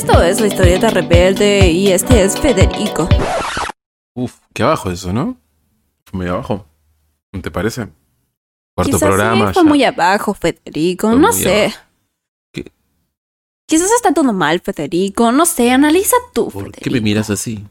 Esto es la historieta rebelde y este es Federico. Uf, qué abajo eso, ¿no? Fue Muy abajo. ¿No te parece? Cuarto Quizás programa. sí fue ya. muy abajo, Federico. Fue no sé. abajo. ¿Qué? Quizás está todo mal, Federico. No sé, analiza tú, ¿Por Federico. qué me miras así?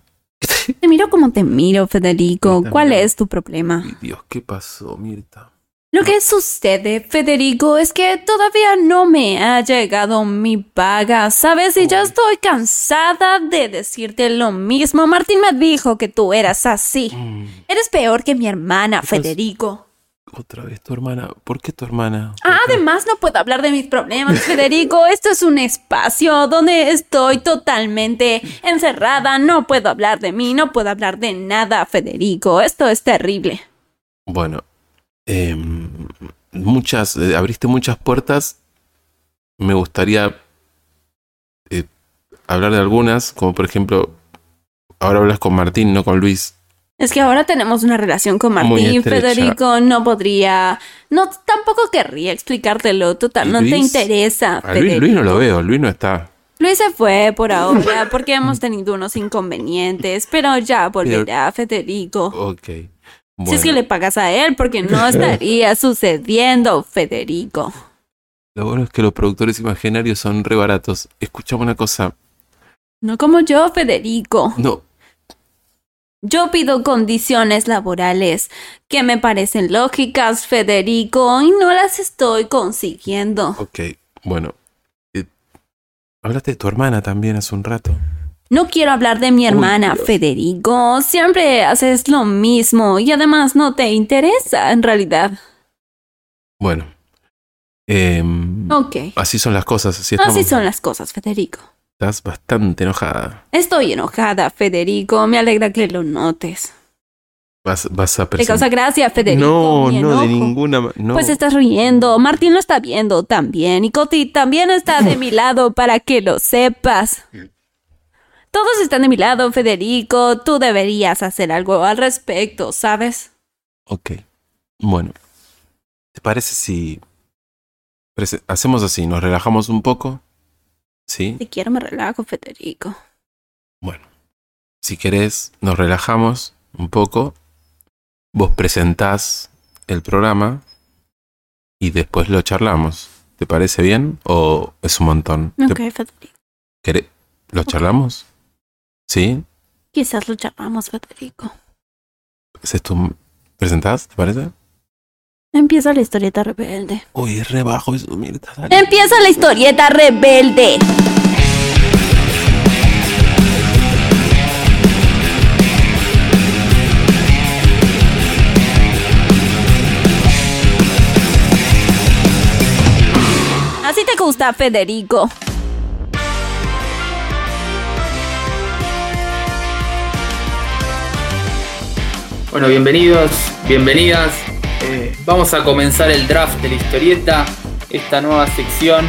Te miro como te miro, Federico. ¿Cuál es tu problema? Ay, Dios, ¿qué pasó, Mirta? Lo que sucede, Federico, es que todavía no me ha llegado mi paga, ¿sabes? Y ya estoy cansada de decirte lo mismo. Martín me dijo que tú eras así. Mm, Eres peor que mi hermana, Federico. otra vez tu hermana. ¿Por qué tu hermana? ¿Por Ah, además no puedo hablar de mis problemas, Federico. Esto es un espacio donde estoy totalmente encerrada. No puedo hablar de mí, no puedo hablar de nada, Federico. Esto es terrible. Bueno, em, muchas, eh, abriste muchas puertas. Me gustaría eh, hablar de algunas, como por ejemplo, ahora hablas con Martín, no con Luis. Es que ahora tenemos una relación con Martín. Federico. No podría. No, tampoco querría explicártelo. Total, no te Luis? interesa. A Luis. Luis no lo veo, Luis no está. Luis se fue por ahora porque hemos tenido unos inconvenientes, pero ya volverá, Federico. Ok. Si Bueno, es que le pagas a él, porque no estaría sucediendo, Federico. Lo bueno es que los productores imaginarios son re baratos. Escuchame una cosa. No como yo, Federico. No, Yo pido condiciones laborales que me parecen lógicas, Federico, y no las estoy consiguiendo. ok. Bueno. eh, hablaste de tu hermana también hace un rato. No quiero hablar de mi hermana. Federico. Siempre haces lo mismo y además no te interesa, en realidad. Bueno. em, Ok. Así son las cosas. Así. Así son las cosas, Federico. Estás bastante enojada. Estoy enojada, Federico. Me alegra que lo notes. Vas, vas a Te causa gracia, Federico. No, no, de ninguna ma- no. Pues estás riendo. Martín lo está viendo también. Y Coti también está de mi lado para que lo sepas. Todos están de mi lado, Federico. Tú deberías hacer algo al respecto, ¿sabes? Ok. Bueno. ¿Te parece si hacemos así? Nos relajamos un poco. ¿Sí? Si quiero me relajo, Federico. Bueno. Si querés, nos relajamos un poco. Vos presentás el programa y después lo charlamos. ¿Te parece bien o es un montón? ¿Te- Ok, Federico. ¿Lo charlamos? ¿Sí? Quizás lo llamamos, Federico. ¿Ese es tu... ¿Presentás? ¿Te parece? Empieza la historieta rebelde. Uy, es re bajo eso, dale. Empieza la historieta rebelde. Así te gusta, Federico. Bueno, bienvenidos, bienvenidas. Eh, vamos a comenzar el draft de la historieta, esta nueva sección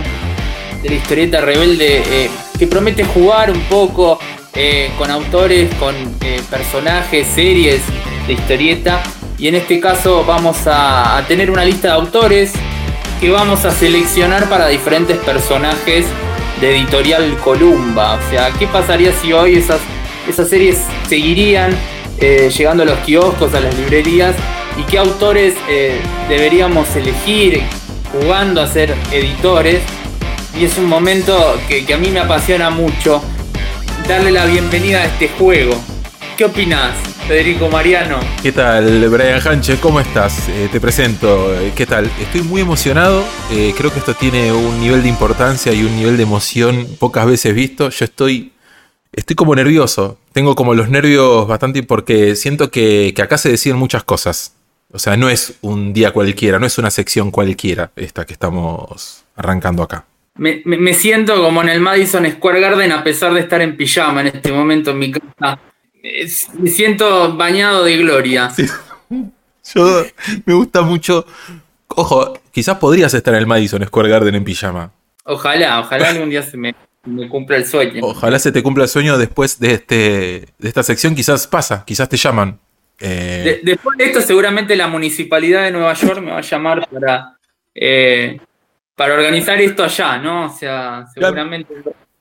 de la historieta rebelde eh, que promete jugar un poco eh, con autores, con personajes, series de historieta. Y en este caso vamos a, a tener una lista de autores que vamos a seleccionar para diferentes personajes de editorial Columba. O sea, ¿qué pasaría si hoy esas, esas series seguirían eh, llegando a los kioscos, a las librerías? ¿Y qué autores eh, deberíamos elegir jugando a ser editores? Y es un momento que, a mí me apasiona mucho darle la bienvenida a este juego. ¿Qué opinas, Federico Mariano? ¿Qué tal, Brian Hanche? ¿Cómo estás? Eh, te presento. ¿Qué tal? Estoy muy emocionado. Creo que esto tiene un nivel de importancia y un nivel de emoción pocas veces visto. Yo estoy, estoy como nervioso. Tengo como los nervios bastante porque siento que, que acá se deciden muchas cosas. O sea, no es un día cualquiera, no es una sección cualquiera esta que estamos arrancando acá. Me, me- me siento como en el Madison Square Garden a pesar de estar en pijama en este momento en mi casa. Me siento bañado de gloria. Yo me gusta mucho. Ojo, quizás podrías estar en el Madison Square Garden en pijama. Ojalá, ojalá algún día se me, me cumpla el sueño. Ojalá se te cumpla el sueño después de, este, de esta sección. Quizás pasa, quizás te llaman. Eh, De- después de esto, seguramente la municipalidad de Nueva York me va a llamar para, eh, para organizar esto allá, ¿no? O sea, seguramente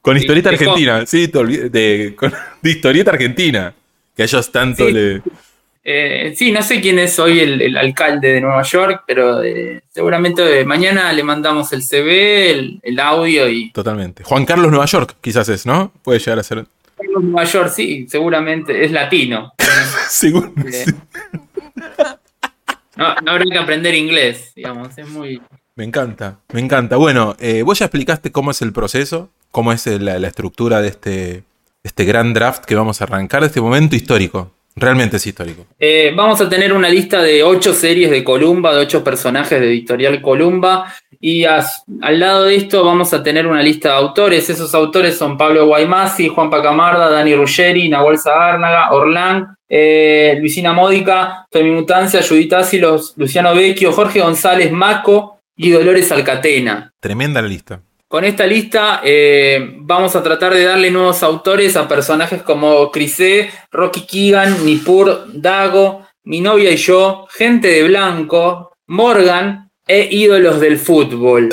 Con historieta de argentina, sí, te olvid- de, con- de historieta argentina. Que a ellos tanto Sí. le. Eh, sí, no sé quién es hoy el, el alcalde de Nueva York, pero eh, seguramente mañana le mandamos el CV, el, el audio y. Totalmente. Juan Carlos Nueva York, quizás es, ¿no? Puede llegar a ser. Nueva York, sí, seguramente es latino. Seguro. No, no habrá que aprender inglés, digamos, es muy. Me encanta, me encanta. Bueno, eh, vos ya explicaste cómo es el proceso, cómo es la, la estructura de este, este gran draft que vamos a arrancar, de este momento histórico. Realmente es histórico. Eh, vamos a tener una lista de ocho series de Columba, de ocho personajes de Editorial Columba, y as- al lado de esto vamos a tener una lista de autores. Esos autores son Pablo Guaymasi, Juan Pacamarda, Dani Ruggeri, Nahuel Zagárnaga, Orlán, eh, Luisina Módica, Femimutancia, Judith Ácilos, Luciano Vecchio, Jorge González Maco y Dolores Alcatena. Tremenda la lista. Con esta lista eh, vamos a tratar de darle nuevos autores a personajes como Crisé, Rocky Keegan, Nippur, Dago, Mi novia y yo, Gente de Blanco, Morgan e ídolos del fútbol.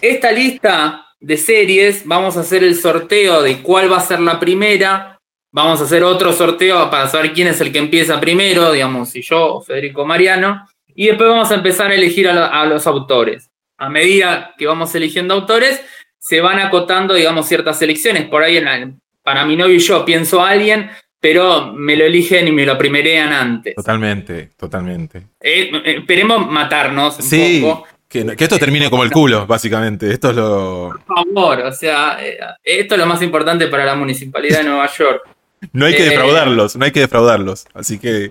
Esta lista de series vamos a hacer el sorteo de cuál va a ser la primera. Vamos a hacer otro sorteo para saber quién es el que empieza primero, digamos, si yo o Federico Mariano. Y después vamos a empezar a elegir a los autores. A medida que vamos eligiendo autores, se van acotando, digamos, ciertas selecciones. Por ahí, en la- para mi novio y yo, pienso a alguien, pero me lo eligen y me lo primerean antes. Totalmente, totalmente. Eh, esperemos matarnos un Sí, poco. que, que esto termine como el culo, básicamente. Esto es lo. Por favor, o sea, eh, esto es lo más importante para la municipalidad de Nueva York. No hay que Eh, defraudarlos, no hay que defraudarlos. Así que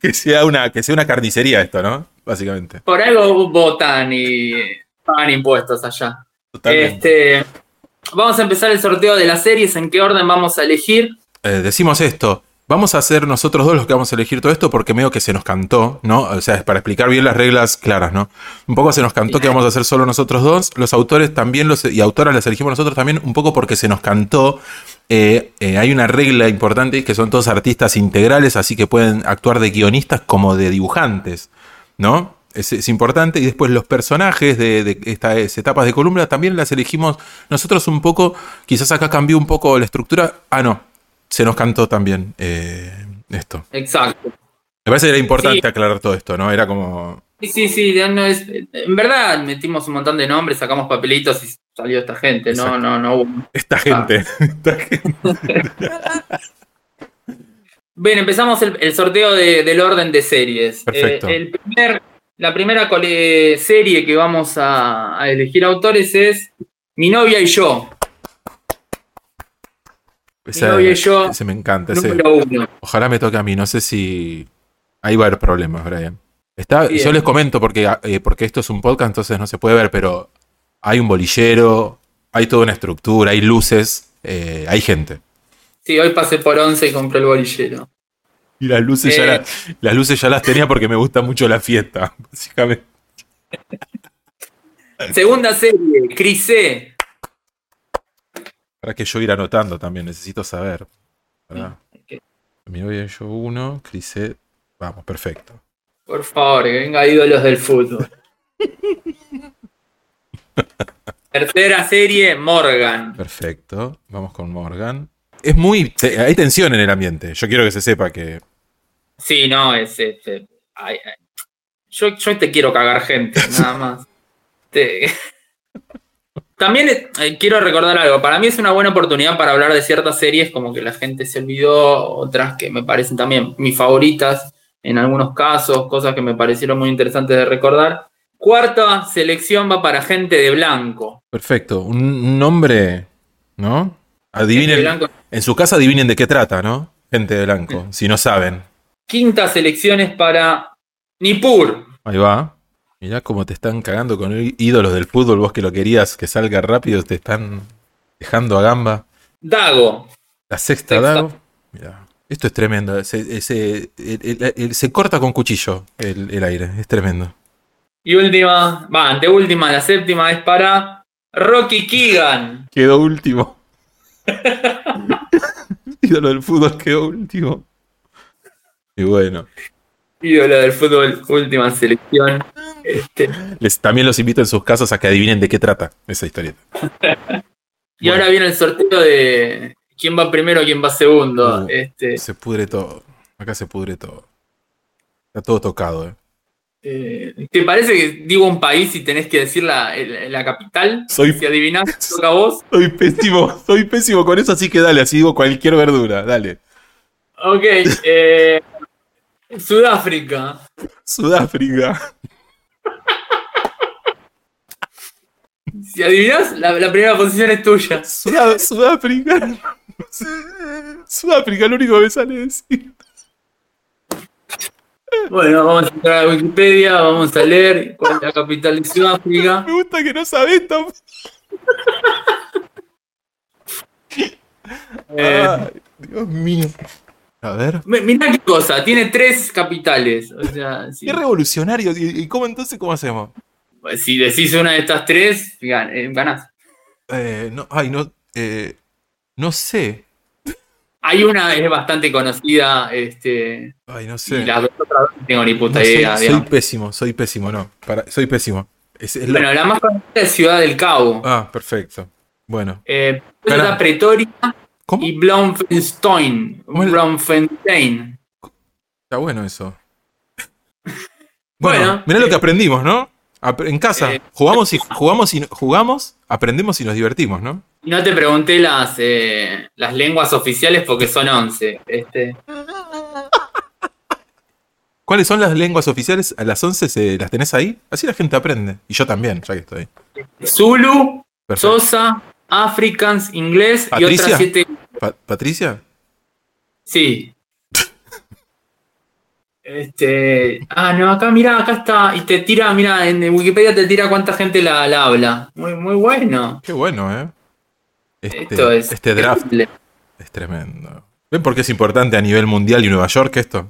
que sea una, que sea una carnicería esto, ¿no? Básicamente. Por algo votan y pagan impuestos allá. Totalmente. Este, vamos a empezar el sorteo de las series. ¿En qué orden vamos a elegir? Eh, decimos esto. Vamos a ser nosotros dos los que vamos a elegir todo esto porque medio que se nos cantó, ¿no? O sea, es para explicar bien las reglas claras, ¿no? Un poco se nos cantó que vamos a hacer solo nosotros dos. Los autores también los, y autoras las elegimos nosotros también, un poco porque se nos cantó. Eh, eh, hay una regla importante que son todos artistas integrales, así que pueden actuar de guionistas como de dibujantes, ¿no? Es, es importante. Y después los personajes de, de estas etapas de columna también las elegimos nosotros un poco. Quizás acá cambió un poco la estructura. Ah, no. Se nos cantó también eh, esto. Exacto. Me parece que era importante Sí. aclarar todo esto, ¿no? Era como. Sí, sí, sí. no es- en verdad metimos un montón de nombres, sacamos papelitos y salió esta gente. No, Exacto. no, no hubo. Esta gente. esta gente. Bien, empezamos el, el sorteo de- del orden de series. Perfecto. Eh, el primer, la primera serie que vamos a, a elegir autores es Mi novia y yo, Ese, novia y yo, ese me encanta. ese- número uno. Ojalá me toque a mí. No sé si. Ahí va a haber problemas, Brian. Está, Bien. yo les comento porque, eh, porque esto es un podcast, entonces no se puede ver, pero hay un bolillero, hay toda una estructura, hay luces, eh, hay gente. Sí, hoy pasé por 11 y compré el bolillero. Y las luces, ya Eh. la- las luces ya las tenía porque me gusta mucho la fiesta, básicamente. Segunda serie, Crisé. Para que yo ir anotando también, necesito saber. ¿verdad? Ok. Mi novia y yo uno, Crisé. Vamos, perfecto. Por favor, que venga ídolos del fútbol. Tercera serie, Morgan. Perfecto. Vamos con Morgan. Es muy. hay tensión en el ambiente. Yo quiero que se sepa que. Sí, no, es. es- es- ay, ay. Yo, yo te quiero cagar gente, nada más. Te- También eh, quiero recordar algo. Para mí es una buena oportunidad para hablar de ciertas series, como que la gente se olvidó, otras que me parecen también mis favoritas en algunos casos, cosas que me parecieron muy interesantes de recordar. Cuarta selección va para gente de blanco. Perfecto. Un, nombre. ¿No? Adivinen. En su casa adivinen de qué trata, ¿no? Gente de blanco. Si no saben. Quinta selección es para Nippur. Ahí va. Mirá cómo te están cagando con ídolos del fútbol. Vos que lo querías que salga rápido, te están dejando a gamba. Dago. La sexta Sexta. Dago. Mirá. Esto es tremendo. Se, se- el- el- el- se corta con cuchillo el, el aire. Es tremendo. Y última, va, anteúltima, la séptima es para Rocky Keegan. Quedó último. Ídolo del fútbol quedó último. Y bueno. Ídolo del fútbol, última selección. Este, Les, también los invito en sus casas a que adivinen de qué trata esa historieta. Y Bueno. ahora viene el sorteo de quién va primero, quién va segundo. Uh. Este, Se pudre todo. Acá se pudre todo. Está todo tocado, ¿eh? eh, ¿Te parece que digo un país y tenés que decir la, la capital? Soy- Si adivinás, toca vos. Soy pésimo, soy pésimo con eso, así que dale, así digo cualquier verdura, dale. Ok. eh, Sudáfrica. Sudáfrica. Si adivinás, la, la primera posición es tuya. Sudá- Sudáfrica. Sudáfrica, lo único que me sale decir. Bueno, vamos a entrar a Wikipedia, vamos a leer cuál es la capital de Sudáfrica. Me gusta que no sabés tan... Eh, Ay, Dios mío. A ver. mi- mirá qué cosa, tiene tres capitales. O sea, Qué revolucionario. ¿Y y cómo entonces cómo hacemos? si decís una de estas tres, eh, ganás. Eh, no, ay, no. eh, no sé. Hay una es bastante conocida, este, Ay, no y sé. las dos otras no tengo ni puta No, soy, idea. soy digamos. pésimo, soy pésimo, no. Para, soy pésimo. Es- es Bueno, la más conocida es Ciudad del Cabo. Ah, perfecto. Bueno. Eh, está Pretoria ¿Cómo? y Bloemfontein. ¿Cómo es la- Bloemfontein. Está bueno eso. Bueno, Bueno, mirá lo que eh, aprendimos, ¿no? En casa, eh, jugamos y jugamos y jugamos, aprendemos y nos divertimos, ¿no? Y no te pregunté las, eh, las lenguas oficiales porque son 11. Este, ¿Cuáles son las lenguas oficiales? A las 11 se, las tenés ahí. Así la gente aprende. Y yo también, ya que estoy. Zulu, Perfecto. Sosa, Africans, inglés y Patricia. otras siete. Pa- ¿Patricia? Sí. Este. Ah, no, acá mira, acá está. Y te tira, mira, en Wikipedia te tira cuánta gente la, la habla. Muy, muy bueno. Qué bueno, ¿eh? Este, Esto es. este draft terrible. es tremendo. ¿Ven por qué es importante a nivel mundial y Nueva York esto?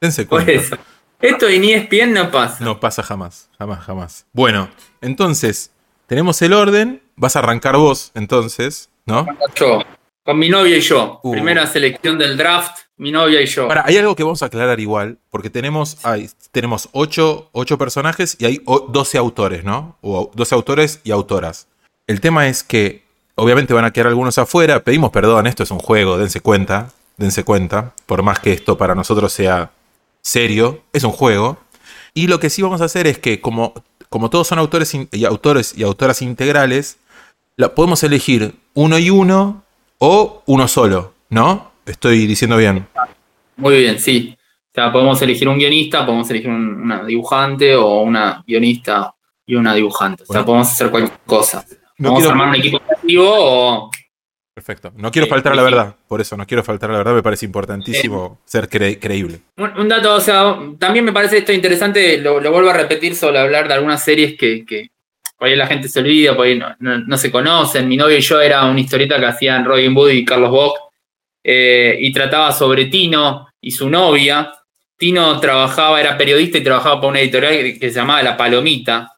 Dense Por cuenta. eso. Esto en ESPN no pasa. No pasa jamás, jamás, jamás. Bueno, entonces, tenemos el orden. Vas a arrancar vos, entonces, ¿no? Yo. Con mi novia y yo. Uh. Primera selección del draft, mi novia y yo. Ahora, hay algo que vamos a aclarar igual, porque tenemos, hay, tenemos 8, personajes y hay o- 12 autores, ¿no? O 12 autores y autoras. El tema es que, obviamente van a quedar algunos afuera, pedimos perdón, esto es un juego, dense cuenta, dense cuenta, por más que esto para nosotros sea serio, es un juego. Y lo que sí vamos a hacer es que, como, como todos son autores y autores y autoras integrales, la, podemos elegir uno y uno o uno solo, ¿no? Estoy diciendo bien. Muy bien, sí. O sea, podemos elegir un guionista, podemos elegir un- una dibujante o una guionista y una dibujante. O sea, Bueno. podemos hacer cualquier cosa. No Vamos quiero- armar un equipo creativo o. Perfecto. No quiero faltar a la verdad. Por eso, no quiero faltar a la verdad. Me parece importantísimo ser cre- creíble. Un, un dato, o sea, también me parece esto interesante, lo, lo vuelvo a repetir sobre hablar de algunas series que, que por ahí la gente se olvida, por ahí no, se conocen. Mi novio y yo era una historieta que hacían Robin Hood y Carlos Bock, eh, y trataba sobre Tino y su novia. Tino trabajaba, era periodista y trabajaba para una editorial que, se llamaba La Palomita.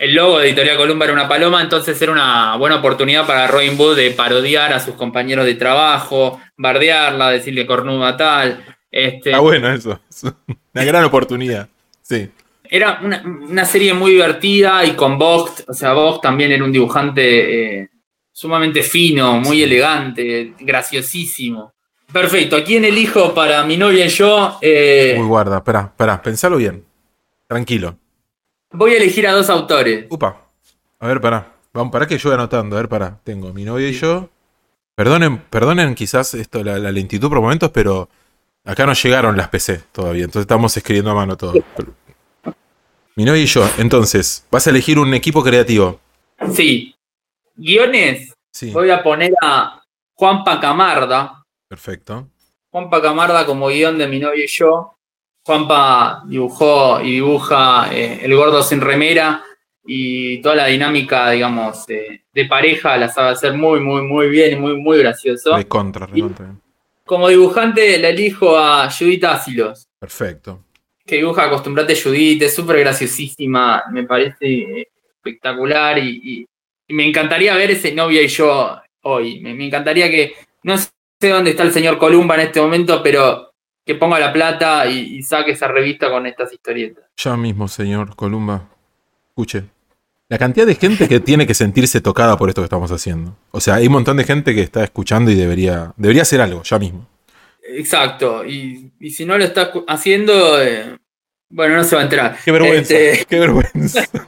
El logo de Editorial Columba era una paloma, entonces era una buena oportunidad para Robin Hood de parodiar a sus compañeros de trabajo, bardearla, decirle cornuda tal. Este, Está bueno eso. Es una gran oportunidad. Sí. Era una, una serie muy divertida y con Vogt, o sea, Vogt también era un dibujante eh, sumamente fino, muy elegante, graciosísimo. Perfecto, ¿a quién elijo para mi novia y yo? Eh, Uy, guarda. Espera, espera. Pensalo bien. Tranquilo. voy a elegir a dos autores. Upa. A ver, pará. Vamos, para que yo voy anotando. A ver, pará. Tengo mi novia y yo. Perdonen, perdonen quizás esto, la, la lentitud por momentos, pero acá no llegaron las PC todavía. Entonces estamos escribiendo a mano todo. Pero- Mi novia y yo. Entonces, vas a elegir un equipo creativo. Sí. Guiones, Sí. voy a poner a Juanpa Camarda. Perfecto. Juanpa Camarda como guion de mi novia y yo. Juanpa dibujó y dibuja eh, El Gordo sin remera y toda la dinámica, digamos, de, de pareja la sabe hacer muy, muy, muy bien y muy, muy gracioso. De contra. Como dibujante la elijo a Judith Asilos, Perfecto. Que dibuja Acostumbrate Judith, es súper graciosísima, me parece eh, espectacular y, me encantaría ver ese novia y yo hoy. Me, me encantaría que, no sé dónde está el señor Columba en este momento, pero que ponga la plata y, y saque esa revista con estas historietas. Ya mismo, señor Columba. Escuche. La cantidad de gente que tiene que sentirse tocada por esto que estamos haciendo. O sea, hay un montón de gente que está escuchando y debería, debería hacer algo ya mismo. Exacto. Y, y si no lo está haciendo, eh, bueno, no se va a enterar. Qué vergüenza. Este, Qué vergüenza.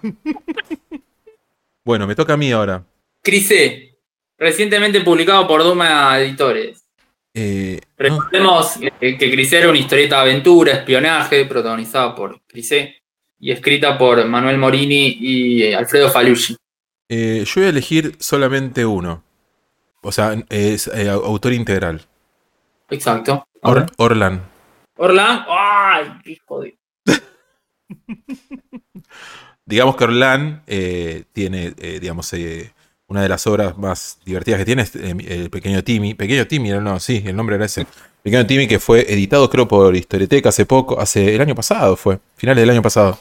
bueno, me toca a mí ahora. Crisé, recientemente publicado por Duma Editores. Eh, no, Recordemos que, que Crisé era una historieta de aventura, espionaje, protagonizada por Crisé y escrita por Manuel Morini y Alfredo Falucci. eh, yo voy a elegir solamente uno. O sea, es eh, autor integral. Exacto. Or- Orlan. Orlan, ¡ay! ¡Qué jodido! Digamos que Orlan eh, tiene, eh, digamos, eh, una de las obras más divertidas que tiene es eh, el pequeño Timmy. Pequeño Timmy, no, sí, el nombre era ese. Pequeño Timmy que fue editado creo por Historieteca hace poco, hace el año pasado fue, finales del año pasado.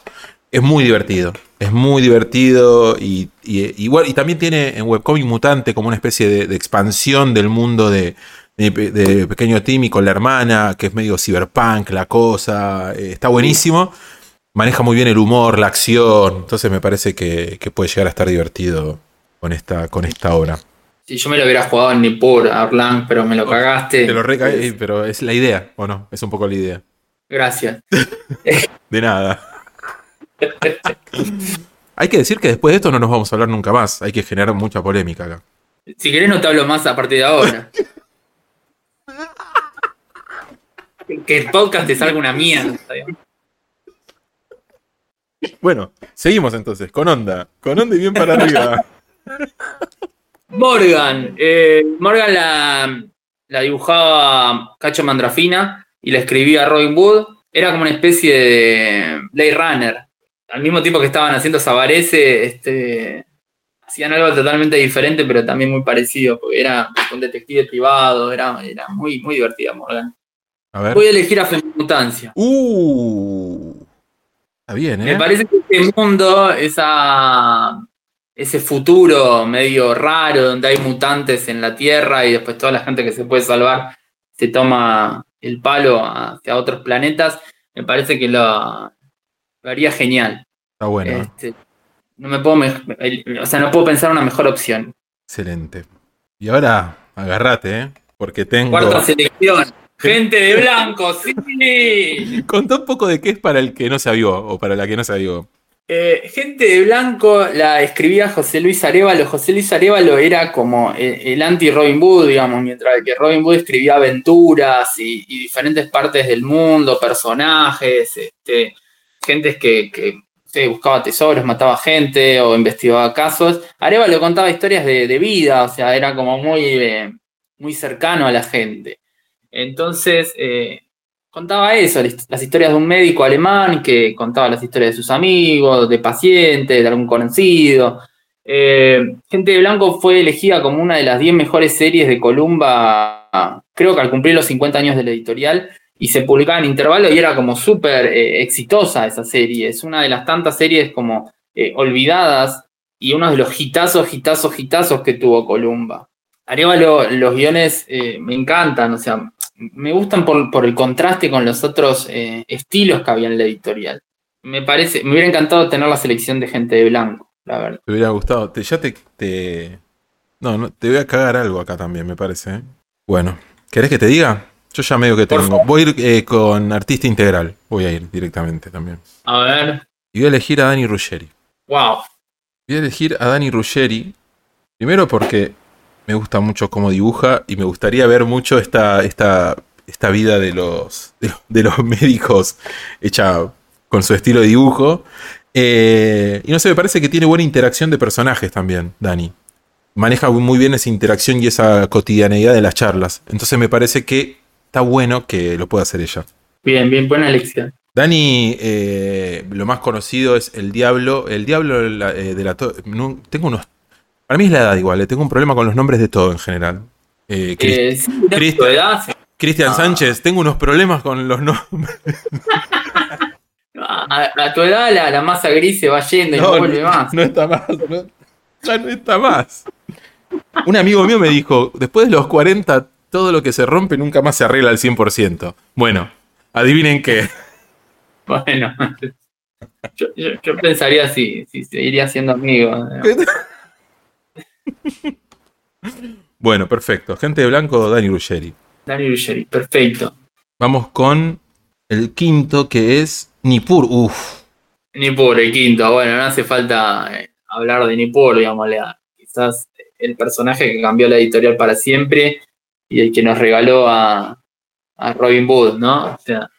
Es muy divertido, es muy divertido y, y- igual y también tiene en Webcomic Mutante como una especie de, de expansión del mundo de, de, Pe- de Pequeño Timmy con la hermana, que es medio cyberpunk, la cosa, eh, está buenísimo maneja muy bien el humor, la acción. Entonces me parece que, que puede llegar a estar divertido con esta, con esta obra. Si yo me lo hubiera jugado en Nippur a Orlan, pero me lo cagaste. Te lo reca eh, pero es la idea, ¿o no? Es un poco la idea. Gracias. De nada. Hay que decir que después de esto no nos vamos a hablar nunca más. Hay que generar mucha polémica acá. Si querés no te hablo más a partir de ahora. que el podcast te salga una mierda. Bueno, seguimos entonces, con onda. Con onda y bien para arriba. Morgan. eh, Morgan la, la dibujaba Cacho Mandrafina y la escribía Robin Wood. Era como una especie de Blade Runner. Al mismo tiempo que estaban haciendo Sabarese, este, hacían algo totalmente diferente, pero también muy parecido, porque era un detective privado, era, era muy, muy divertida Morgan. A ver. Voy a elegir a Femimutancia. Uh. Está bien, Me ¿eh? parece que este mundo, esa, ese futuro medio raro donde hay mutantes en la Tierra y después toda la gente que se puede salvar se toma el palo hacia otros planetas, me parece que lo, lo haría genial. Está bueno. ¿eh? Este, no me puedo, o sea, no puedo pensar una mejor opción. Excelente. Y ahora, agárrate, ¿eh? Porque tengo. Cuarta selección. Gente de blanco, sí. Contá un poco de qué es para el que no se avivó o para la que no se avivó. Eh, Gente de Blanco la escribía José Luis Arevalo. José Luis Arevalo era como el, el anti-Robin Hood, digamos, mientras que Robin Hood escribía aventuras y, y diferentes partes del mundo, personajes, este, gentes que, buscaba tesoros, mataba gente o investigaba casos. Arevalo contaba historias de, de vida, o sea, era como muy, eh, muy cercano a la gente. Entonces, eh, contaba eso, las- historias de un médico alemán que contaba las historias de sus amigos, de pacientes, de algún conocido. Eh, Gente de Blanco fue elegida como una de las 10 mejores series de Columba, creo que al cumplir los 50 años de la editorial, y se publicaba en intervalo y era como súper eh, exitosa esa serie. Es una de las tantas series como olvidadas y uno de los hitazos, hitazos, hitazos que tuvo Columba. Arevalo, los guiones me encantan, o sea, me gustan por, por el contraste con los otros eh, estilos que había en la editorial. Me parece, me hubiera encantado tener la selección de gente de blanco, la verdad. Te hubiera gustado. Te- ya te, te- No, no, te voy a cagar algo acá también, me parece. ¿eh? Bueno, ¿querés que te diga? Yo ya medio que tengo. Voy a ir eh, con artista integral. Voy a ir directamente también. A ver, Y voy a elegir a Dani Ruggeri. wow. Voy a elegir a Dani Ruggeri. Primero porque me gusta mucho cómo dibuja y me gustaría ver mucho esta, esta, esta vida de los, de, de los médicos hecha con su estilo de dibujo. Eh, y no sé, me parece que tiene buena interacción de personajes también, Dani. Maneja muy bien esa interacción y esa cotidianeidad de las charlas. Entonces me parece que está bueno que lo pueda hacer ella. Bien, bien, buena elección. Dani, eh, lo más conocido es El Diablo. El Diablo de la, eh, de la no, tengo unos. Para mí es la edad igual, eh, tengo un problema con los nombres de todo en general. Eh, Eh, sí, Cristian. tu edad, sí. Cristian ah. Sánchez, tengo unos problemas con los nombres. a, a tu edad la, la masa gris se va yendo y no, vuelve más. no está más. no- ya no está más. Un amigo mío me dijo: después de los 40, todo lo que se rompe nunca más se arregla al 100%. Bueno, adivinen qué. Bueno, Yo, yo- yo pensaría si, si seguiría siendo amigo. ¿no? Bueno, perfecto. Gente de blanco, Dani Ruggeri. Dani Ruggeri, perfecto. Vamos con el quinto que es Nippur. Uf. Ni por el quinto, bueno, no hace falta eh, hablar de Nippur, digámosle. a- Quizás el personaje que cambió la editorial para siempre y el que nos regaló a, a Robin Hood, ¿no? O sea,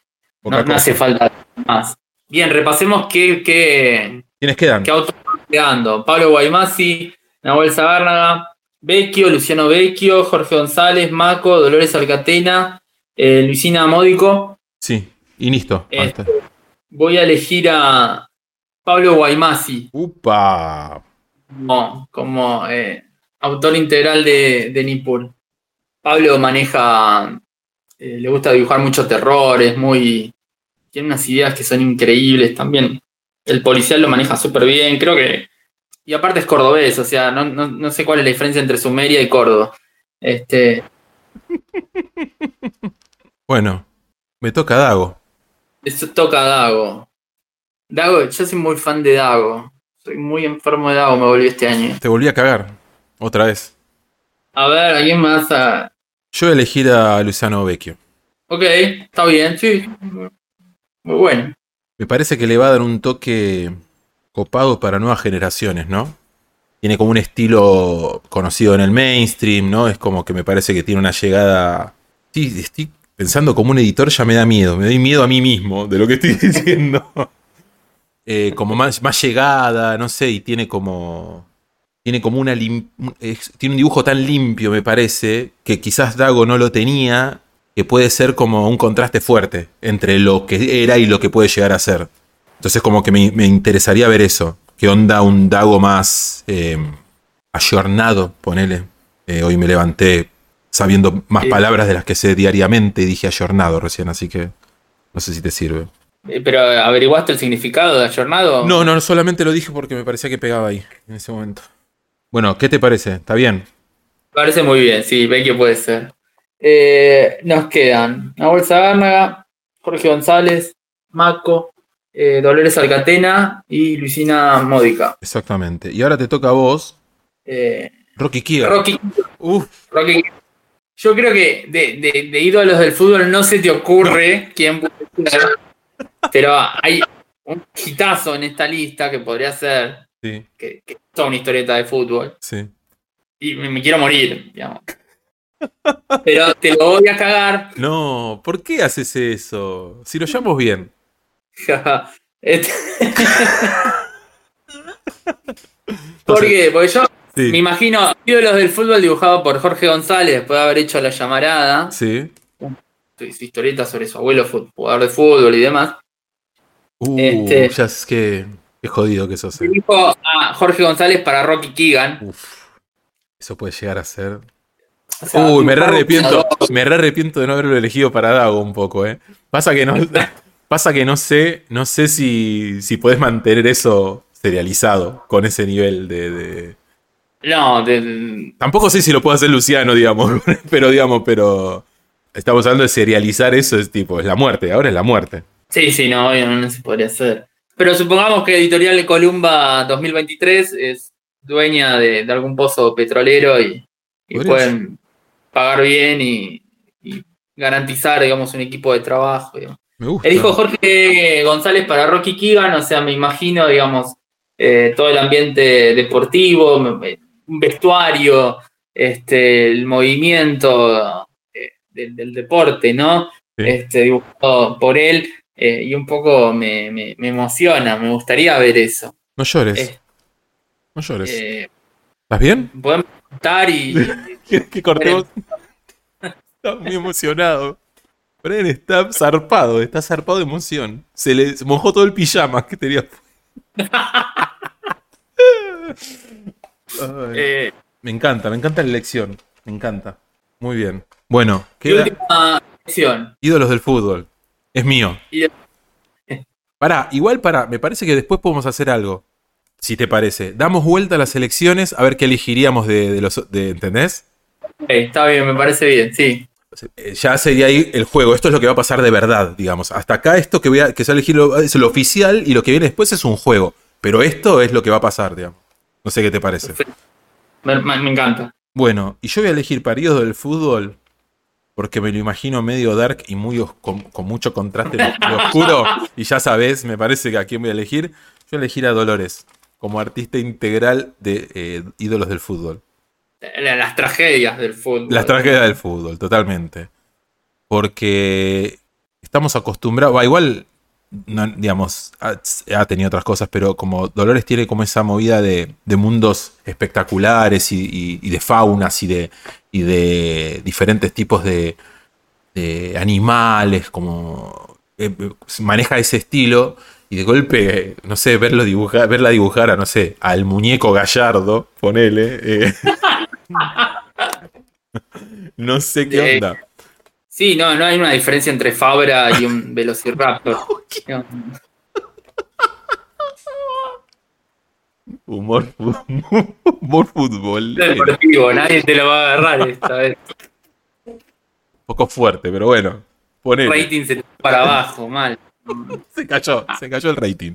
no, hace falta más. Bien, repasemos qué, qué, ¿Quiénes quedan? qué quedando. Pablo Guaymasi, Nahuel Zabárnaga, Vecchio, Luciano Vecchio, Jorge González, Maco, Dolores Alcatena, eh, Luisina Módico. Sí, y listo. Eh. Voy a elegir a Pablo Guaymasi. Upa. como, como eh, autor integral de, de Nippur. Pablo maneja, eh, le gusta dibujar mucho terror, es muy, tiene unas ideas que son increíbles también. El policial lo maneja súper bien, creo que, y aparte es cordobés, o sea, no, no- no sé cuál es la diferencia entre Sumeria y Córdoba. Este, Bueno, me toca Dago. eso toca a Dago. Dago, yo soy muy fan de Dago. Soy muy enfermo de Dago, me volví este año. Te volví a cagar. Otra vez. A ver, ¿a quién más? A... Yo elegir a Luciano Vecchio. Ok, está bien, sí. Muy bueno. Me parece que le va a dar un toque copado para nuevas generaciones, ¿no? Tiene como un estilo conocido en el mainstream, ¿no? Es como que me parece que tiene una llegada. Sí, estoy pensando como un editor ya me da miedo. Me doy miedo a mí mismo de lo que estoy diciendo. Eh, como más, llegada, no sé, y tiene como. Tiene como una. lim- tiene un dibujo tan limpio, me parece, que quizás Dago no lo tenía, que puede ser como un contraste fuerte entre lo que era y lo que puede llegar a ser. Entonces como que me, me interesaría ver eso. ¿Qué onda un Dago más eh, ayornado, ponele? Eh, hoy me levanté sabiendo más palabras de las que sé diariamente y dije ayornado recién, así que no sé si te sirve. Eh, Pero averiguaste el significado de ayornado. No, no, solamente lo dije porque me parecía que pegaba ahí, en ese momento. Bueno, ¿qué te parece? ¿Está bien? Parece muy bien, sí, Vecchio puede ser. Eh, nos quedan Nahuel Zabárnaga, Jorge González, Maco, eh, Dolores Alcatena y Luisina Módica. Exactamente. Y ahora te toca a vos, Eh, Rocky Kiga. Rocky, Uf, Rocky. Yo creo que de, de- de ídolos del fútbol no se te ocurre quién puede ser, pero hay un hitazo en esta lista que podría ser sí, que, que es toda una historieta de fútbol. sí. y me, me quiero morir, digamos. Pero te lo voy a cagar. No, ¿por qué haces eso? Si lo llamamos bien. Este- ¿Por qué? Porque yo Sí. me imagino ídolos del fútbol dibujado por Jorge González después de haber hecho la llamarada, Sí. su su historieta sobre su abuelo jugador de fútbol y demás. Uh, Este- ya es que. Qué jodido que sos. eh. Dibujo a Jorge González para Rocky Keegan. Uf. Eso puede llegar a ser. O sea, Uy, me re arrepiento. Me re arrepiento de no haberlo elegido para Dago un poco, eh. Pasa que no. Pasa que no sé. No sé si. si podés mantener eso serializado con ese nivel de. de- No, de- Tampoco sé si lo puede hacer Luciano, digamos. Pero, digamos, pero. Estamos hablando de serializar eso, es tipo, es la muerte, ahora es la muerte. sí, sí, no, obvio, no se podría hacer. Pero supongamos que Editorial Columba 2023 es dueña de, de algún pozo petrolero y, pueden pagar bien y, y garantizar, digamos, un equipo de trabajo. digamos. Me gusta. Elijo Jorge González para Rocky Keegan, o sea, me imagino, digamos, eh, todo el ambiente deportivo, un vestuario, este, el movimiento eh, del, del deporte, ¿no? Sí. Este, dibujado por él, eh, y un poco me, me- me emociona, me gustaría ver eso. No llores. No llores. ¿Estás bien? podemos contar y. ¿Quieres que cortemos? Está muy emocionado. Bren está zarpado, está zarpado de emoción. Se le mojó todo el pijama que tenía. Eh, me encanta, me encanta la elección. Me encanta. Muy bien. Bueno, queda última sección. ídolos del fútbol. Es mío. Pará, igual para, me parece que después podemos hacer algo. Si te parece. Damos vuelta a las elecciones a ver qué elegiríamos de, de los. De, ¿Entendés? está bien, me parece bien, sí. Eh, ya sería ahí el juego. Esto es lo que va a pasar de verdad, digamos. Hasta acá esto que voy a, que es lo oficial y lo que viene después es un juego. Pero esto es lo que va a pasar, digamos. No sé qué te parece. Me, encanta. Bueno, y yo voy a elegir periodo del fútbol porque me lo imagino medio dark y muy con, con mucho contraste oscuro. Y ya sabes, me parece que a quién voy a elegir. Yo voy a elegir a Dolores como artista integral de eh, ídolos del fútbol. La- Las tragedias del fútbol. Las tragedias del fútbol, totalmente. Porque estamos acostumbrados, igual, no, digamos, ha, tenido otras cosas, pero como Dolores tiene como esa movida de, de mundos espectaculares y, de faunas y de, y de diferentes tipos de, de animales, como eh, eh, maneja ese estilo. Y de golpe, no sé, verlo dibujar, verla dibujar a, no sé, al muñeco gallardo, ponele. eh. no sé qué Eh, onda. Sí, no, no hay una diferencia entre Fabra y un Velociraptor. No. Humor, humor fútbol. Deportivo, nadie te lo va a agarrar esta vez. Un poco fuerte, pero bueno. El Ponele. rating se para abajo, mal. Se cayó, se cayó el rating.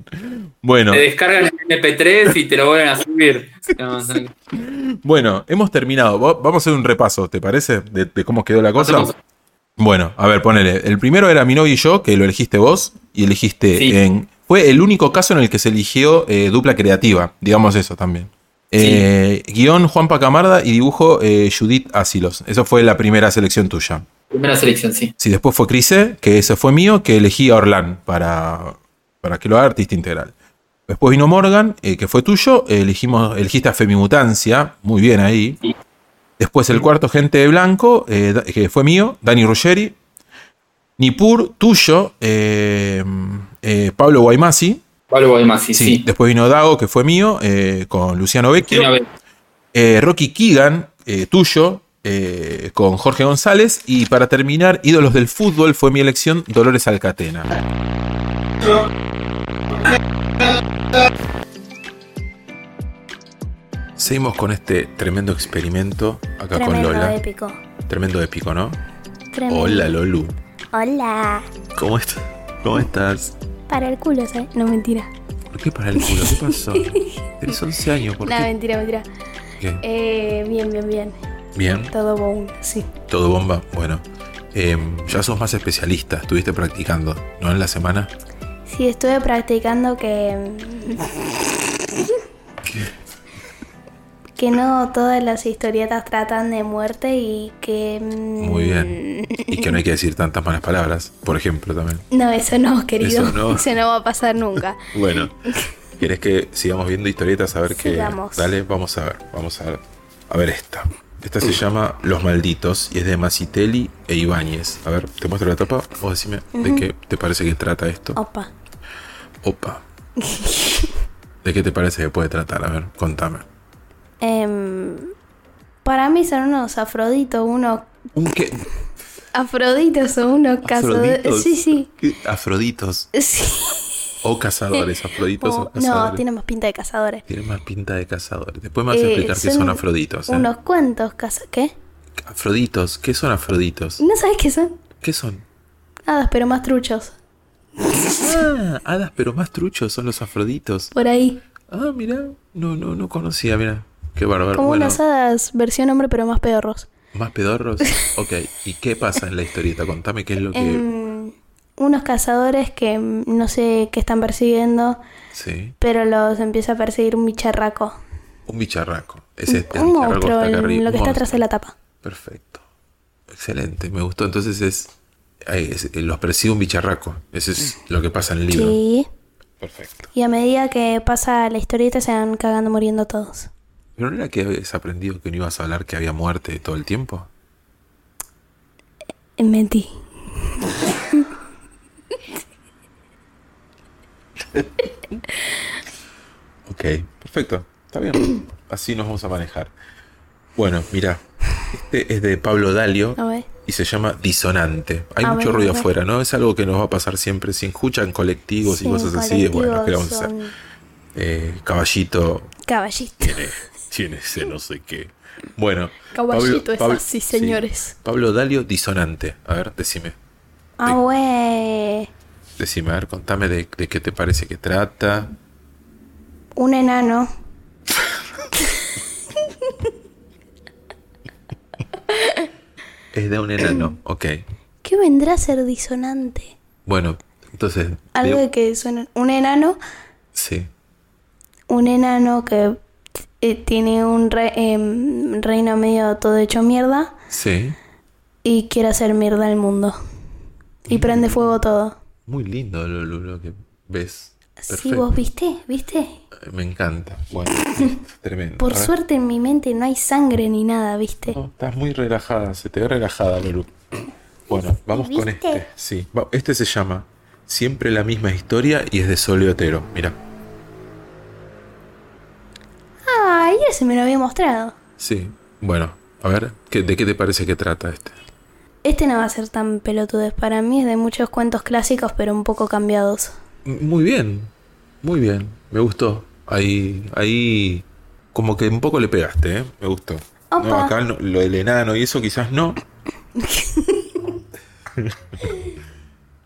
Bueno, Te descargan el MP3 y te lo vuelven a subir. No, no. bueno, hemos terminado. Va- Vamos a hacer un repaso, ¿te parece? De, de cómo quedó la cosa. Hacemos- Bueno, a ver, ponele. El primero era mi novio y yo, que lo elegiste vos, y elegiste Sí. en. Fue el único caso en el que se eligió eh, dupla creativa, digamos eso también. Eh, Guión Juanpa Camarda y dibujo eh, Judith Asilos. Esa fue la primera selección tuya. Primera selección, sí. Sí, después fue Crise, que ese fue mío, que elegí a Orlán para, para que lo haga artista integral. Después vino Morgan, eh, que fue tuyo, eh, elegimos, elegiste a Femimutancia, muy bien ahí. Sí. Después el cuarto, Gente de Blanco, eh, que fue mío, Dani Ruggeri. Nipur, tuyo, eh, Pablo Guaymasi. Pablo Guaymasi, Sí. sí. Después vino Dago, que fue mío, con Luciano Vecchio. Una vez. Eh, Rocky Keegan, tuyo, eh, con Jorge González. Y para terminar, ídolos del fútbol fue mi elección, Dolores Alcatena. Seguimos con este tremendo experimento acá con Tremendo, Lola. épico. Tremendo épico, ¿no? Tremendo. Hola, Lolu. Hola. ¿Cómo estás? ¿Cómo estás? Para el culo, ¿sabes? No, mentira. ¿Por qué para el culo? ¿Qué pasó? Tienes 11 años, ¿por No, qué? mentira, mentira. ¿Qué? Eh, bien, bien, bien. Bien. Todo bon, sí. Todo bomba. Bueno, em, ya sos más especialista. Estuviste practicando, ¿no? En la semana. Sí, estuve practicando que. que no todas las historietas tratan de muerte y que. mm, Muy bien. Y que no hay que decir tantas malas palabras, por ejemplo, también. No, eso no, querido. Eso no. Eso no va a pasar nunca. Bueno, ¿querés que sigamos viendo historietas? A ver qué. Sigamos. Dale, vamos a ver. Vamos a ver. A ver esta. Esta se llama Los Malditos y es de Macitelli e Ibáñez. A ver, te muestro la tapa. Vos decime de qué te parece que trata esto. Opa. Opa. ¿De qué te parece que puede tratar? A ver, contame. Em, para mí son unos afroditos, unos. ¿Un qué? Afroditos o unos. Afroditos. Sí, sí. ¿Qué? Afroditos. Sí. O cazadores. Afroditos o cazadores. no, tiene más pinta de cazadores. Tienen más pinta de cazadores. Después me vas a Eh, explicar qué son afroditos. ¿eh? Unos cuantos cazadores. ¿Qué? Afroditos. ¿Qué son afroditos? ¿No sabes qué son? ¿Qué son? Hadas, pero más truchos. Ah, hadas, pero más truchos son los afroditos. Por ahí. Ah, mira. No, no, no conocía, mira. Qué bárbaro. Como Bueno, unas hadas versión hombre, pero más pedorros. más pedorros. Ok. ¿Y qué pasa en la historieta? Contame qué es lo que. Em, unos cazadores que no sé qué están persiguiendo, Sí. pero los empieza a perseguir un bicharraco. Un bicharraco. Es este. un monstruo, está el- lo que está atrás de la tapa. Perfecto. Excelente, me gustó. Entonces es, es- los persigue un bicharraco. Eso es lo que pasa en el libro. Sí. Perfecto. Y a medida que pasa la historieta se van cagando muriendo todos. ¿Pero no era que habías aprendido que no ibas a hablar que había muerte todo el tiempo? Eh, Mentí. Ok, perfecto. Está bien. Así nos vamos a manejar. Bueno, mira. Este es de Pablo Dalio y se llama Disonante. Hay A mucho ver, ruido afuera, ¿no? Es algo que nos va a pasar siempre. Si escuchan colectivos y cosas así, bueno, ¿qué vamos a hacer? Eh, caballito Caballito. tiene, tiene ese no sé qué. Bueno. Caballito es así, señores. Pablo Dalio, disonante. A ver, decime. Ah, güey. Decime, a ver, contame de, de qué te parece que trata. Un enano. Es de un enano, ok. ¿Qué vendrá a ser disonante? Bueno, entonces. Algo de- que suena. Un enano. Sí. Un enano que eh, tiene un re- em, reino medio todo hecho mierda. Sí. Y quiere hacer mierda al mundo. Y prende fuego todo. Muy lindo lo, lo- lo que ves. Sí, Perfecto. vos viste, viste. Me encanta. Bueno, tremendo. Por suerte en mi mente no hay sangre ni nada, viste. No, estás muy relajada, se te ve relajada, Lulu. Bueno, vamos con este. Sí, este se llama Siempre la misma historia y es de Sole Otero. Mira, Ay, ese me lo había mostrado. sí. Bueno, a ver, ¿qué- ¿de qué te parece que trata este? Este no va a ser tan pelotudes. Para mí es de muchos cuentos clásicos, pero un poco cambiados. Muy bien, muy bien, me gustó. Ahí, ahí, como que un poco le pegaste, ¿eh? Me gustó. No, acá no- lo del enano y eso quizás no.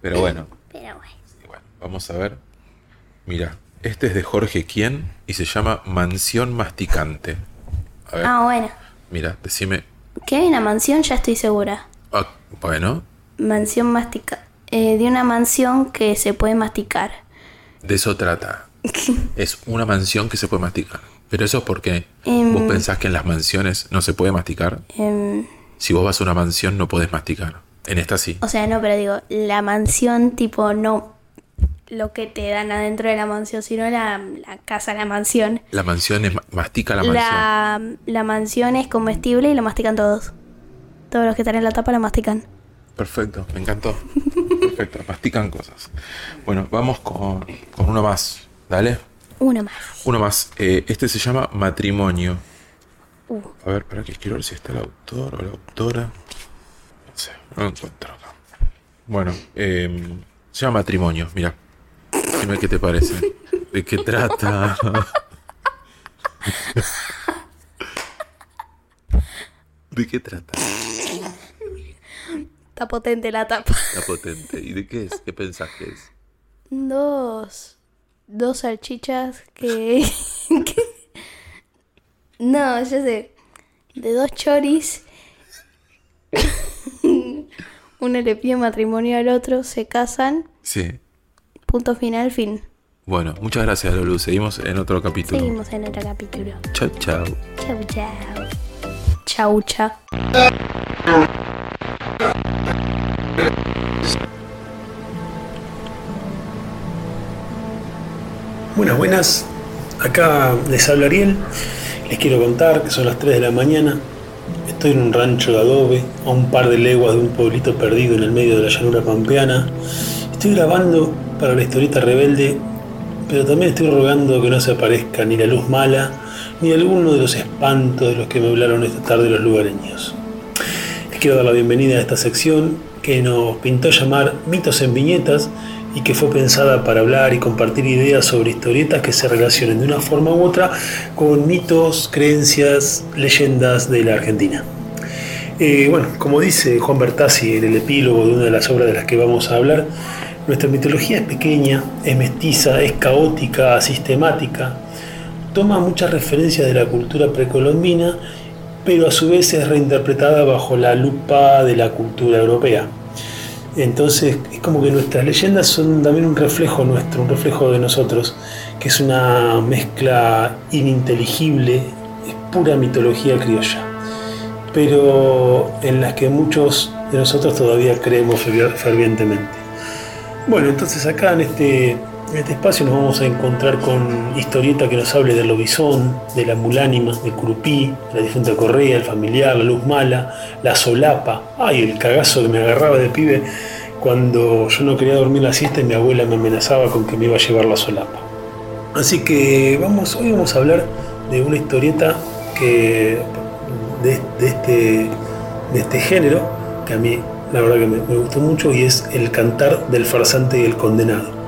Pero bueno, Pero bueno, vamos a ver. Mira, este es de Jorge Quien y se llama Mansión Masticante. A ver, Ah, bueno. mira, decime. Que hay una mansión, ya estoy segura. Ah, bueno, Mansión mastica. eh, de una mansión que se puede masticar. de eso trata. Es una mansión que se puede masticar. Pero eso es porque Em. vos pensás que en las mansiones no se puede masticar. Em, Si vos vas a una mansión no podés masticar. En esta sí. o sea, no, pero digo, la mansión, tipo, no lo que te dan adentro de la mansión, sino la, la casa, la mansión. La mansión es mastica la mansión. La, la mansión es comestible y lo mastican todos. Todos los que están en la tapa lo mastican. Perfecto, me encantó. Perfecto, mastican cosas. Bueno, vamos con, con uno más. Dale. Una más. Uno más. Eh, este se llama Matrimonio. Uh. A ver, para que quiero ver si está el autor o la autora. No sé, no lo encuentro acá. Bueno, eh, se llama Matrimonio, mira. Dime qué te parece. ¿De qué trata? ¿De qué trata? Está potente la tapa. La potente. ¿Y de qué es? ¿Qué pensás que es? Dos. Dos salchichas que. que- No, ya sé. De dos choris. Uno le pide matrimonio al otro, se casan. Sí. Punto final, fin. Bueno, muchas gracias, Lulu. Seguimos en otro capítulo. Seguimos en otro capítulo. Chao, chao. Chau, chau. Chau, chau. Buenas, buenas. Acá les habla Ariel. Les quiero contar que son las 3 de la mañana. Estoy en un rancho de adobe, a un par de leguas de un pueblito perdido en el medio de la llanura pampeana. Estoy grabando para la historieta rebelde, pero también estoy rogando que no se aparezca ni la luz mala, ni alguno de los espantos de los que me hablaron esta tarde los lugareños. Les quiero dar la bienvenida a esta sección que nos pintó llamar Mitos en Viñetas y que fue pensada para hablar y compartir ideas sobre historietas que se relacionen de una forma u otra con mitos, creencias, leyendas de la Argentina. Eh, bueno, como dice Juan Bertazzi en el epílogo de una de las obras de las que vamos a hablar, nuestra mitología es pequeña, es mestiza, es caótica, sistemática, toma muchas referencias de la cultura precolombina, pero a su vez es reinterpretada bajo la lupa de la cultura europea. Entonces es como que nuestras leyendas son también un reflejo nuestro, un reflejo de nosotros, que es una mezcla ininteligible, es pura mitología criolla, pero en las que muchos de nosotros todavía creemos fervi- fervientemente. Bueno, entonces acá en este, en este espacio nos vamos a encontrar con historieta que nos hable del lobizón, de la mulánima, de Curupí, la difunta Correa, el familiar, la luz mala, la solapa. Ay, el cagazo que me agarraba de pibe cuando yo no quería dormir la siesta y mi abuela me amenazaba con que me iba a llevar la solapa. Así que vamos, hoy vamos a hablar de una historieta que de, este, este género que a mí la verdad que me gustó mucho y es El cantar del farsante y el condenado.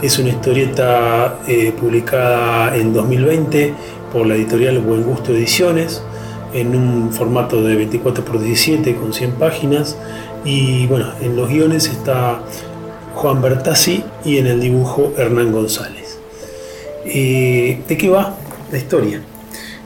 Es una historieta eh, publicada en 2020 por la editorial Buen Gusto Ediciones. en un formato de 24 x 17 con 100 páginas. Y bueno, en los guiones está Juan Bertazzi y en el dibujo Hernán González. Eh, ¿De qué va la historia?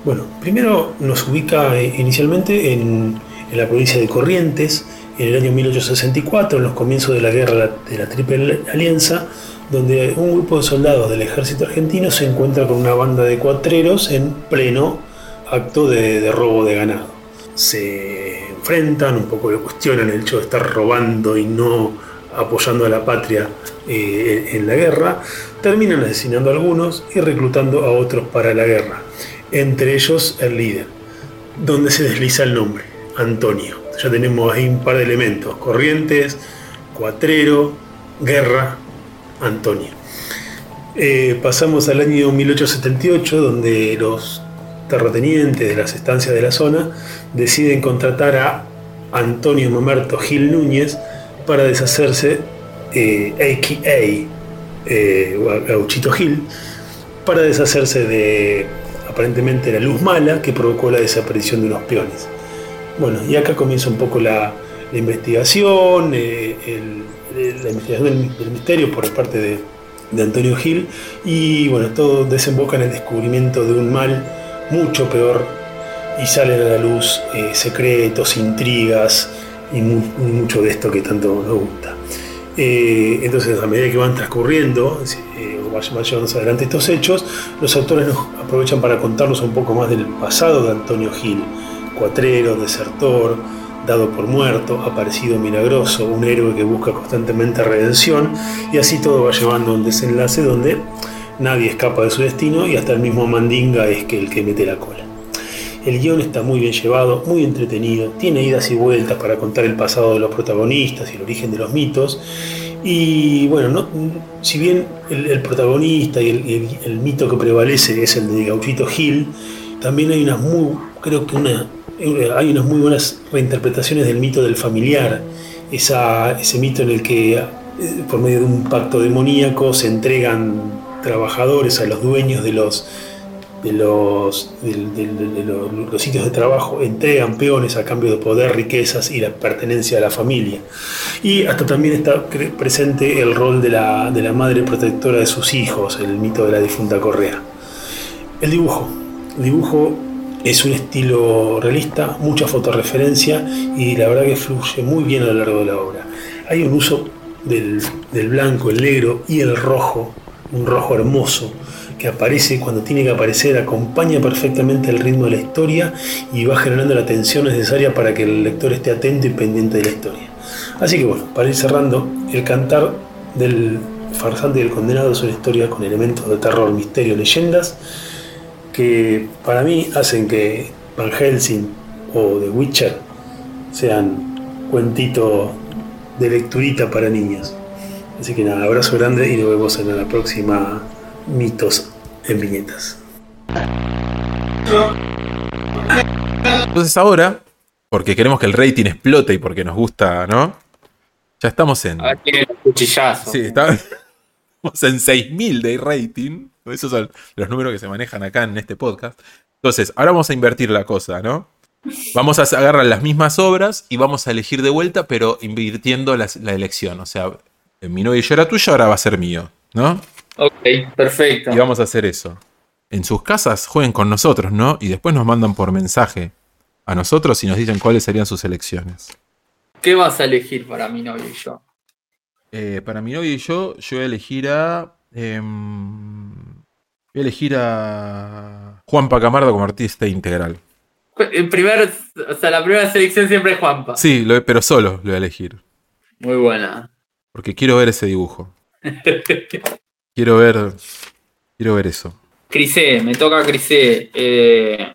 Bueno, primero nos ubica eh, inicialmente en, en la provincia de Corrientes, en el año 1864, en los comienzos de la guerra de la Triple Alianza, donde un grupo de soldados del ejército argentino se encuentra con una banda de cuatreros en pleno acto de, robo de ganado. Se enfrentan, un poco le cuestionan el hecho de estar robando y no apoyando a la patria eh, en la guerra, terminan asesinando a algunos y reclutando a otros para la guerra, entre ellos el líder, donde se desliza el nombre, Antonio. Ya tenemos ahí un par de elementos, corrientes, cuatrero, guerra, Antonio. Eh, pasamos al año 1878, donde los terratenientes de las estancias de la zona deciden contratar a Antonio Mamerto Gil Núñez para deshacerse, eh, a.k.a. Eh, Gauchito Gil, para deshacerse de aparentemente la luz mala que provocó la desaparición de unos peones. Bueno, y acá comienza un poco la, investigación, eh, la investigación del, misterio por parte de, Antonio Gil, y bueno, todo desemboca en el descubrimiento de un mal mucho peor y salen a la luz eh, secretos, intrigas y mucho de esto que tanto nos gusta. Eh, entonces, a medida que van transcurriendo o vayan adelante estos hechos, los autores nos aprovechan para contarnos un poco más del pasado de Antonio Gil cuatrero, desertor, dado por muerto, aparecido milagroso, un héroe que busca constantemente redención, y así todo va llevando a un desenlace donde nadie escapa de su destino y hasta el mismo Mandinga es que el que mete la cola. El guion está muy bien llevado, muy entretenido, tiene idas y vueltas para contar el pasado de los protagonistas y el origen de los mitos. Y bueno, no, si bien el, protagonista y el, mito que prevalece es el de Gauchito Gil, también hay una muy, creo que una hay unas muy buenas reinterpretaciones del mito del familiar, ese mito en el que eh, por medio de un pacto demoníaco se entregan trabajadores a los dueños de los de los, los, sitios de trabajo entregan peones a cambio de poder, riquezas y la pertenencia a la familia. Y hasta también está presente el rol de la, de la madre protectora de sus hijos, el mito de la difunta Correa. El dibujo. El dibujo es un estilo realista, mucha fotorreferencia y la verdad que fluye muy bien a lo largo de la obra. Hay un uso del, blanco, el negro y el rojo, un rojo hermoso que aparece cuando tiene que aparecer, acompaña perfectamente el ritmo de la historia y va generando la tensión necesaria para que el lector esté atento y pendiente de la historia. Así que bueno, para ir cerrando, el cantar del farsante y el condenado es una historia con elementos de terror, misterio, leyendas que para mí hacen que Van Helsing o The Witcher sean cuentito de lecturita para niños. Así que nada, abrazo grande y nos vemos en la próxima Mitos en Viñetas. Entonces ahora, porque queremos que el rating explote y porque nos gusta, ¿no? Ya estamos en... A ver, cuchillazo. Sí, estamos en 6000 de rating. Esos son los números que se manejan acá en este podcast. Entonces, ahora vamos a invertir la cosa, ¿no? Vamos a agarrar las mismas obras y vamos a elegir de vuelta, pero invirtiendo la, elección. O sea, mi novio y yo era tuyo, ahora va a ser mío, ¿no? Ok, perfecto. Y vamos a hacer eso. En sus casas jueguen con nosotros, ¿no? Y después nos mandan por mensaje a nosotros y nos dicen cuáles serían sus elecciones. ¿Qué vas a elegir para mi novio y yo? Eh, para mi novio y yo, yo voy a elegir a. Em, voy a elegir a Juanpa Camardo como artista integral. El primer, o sea, la primera selección siempre es Juanpa. Sí, pero solo lo voy a elegir. Muy buena. Porque quiero ver ese dibujo. quiero ver. Quiero ver eso. Crisé, me toca Crisé. Eh,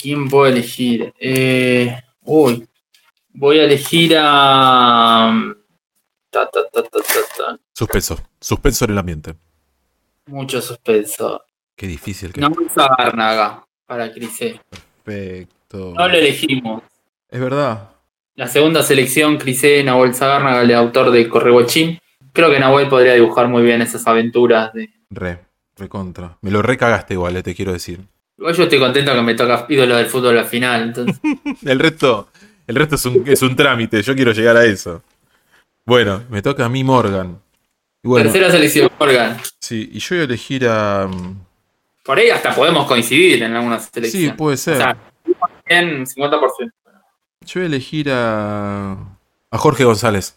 ¿Quién puedo elegir? Eh, uy. Voy a elegir a. suspenso. Suspenso en el ambiente. Mucho suspenso. Qué difícil que No Garnaga para Crisé. Perfecto. No lo elegimos. Es verdad. La segunda selección, Crisé, Nahuel Zagárnaga, el autor de Correbochín. Creo que Nahuel podría dibujar muy bien esas aventuras de. Re, recontra. Me lo recagaste igual, eh, te quiero decir. Igual yo estoy contento que me toca ídolo del fútbol al final. Entonces. El resto, el resto es un, es un trámite. Yo quiero llegar a eso. Bueno, me toca a mí Morgan. Bueno, Tercera selección, Morgan. sí, y yo voy a elegir a. mm, Por ahí hasta podemos coincidir en algunas Sí, selecciones. puede ser. O sea, en 50%. Yo voy a elegir a. a Jorge González.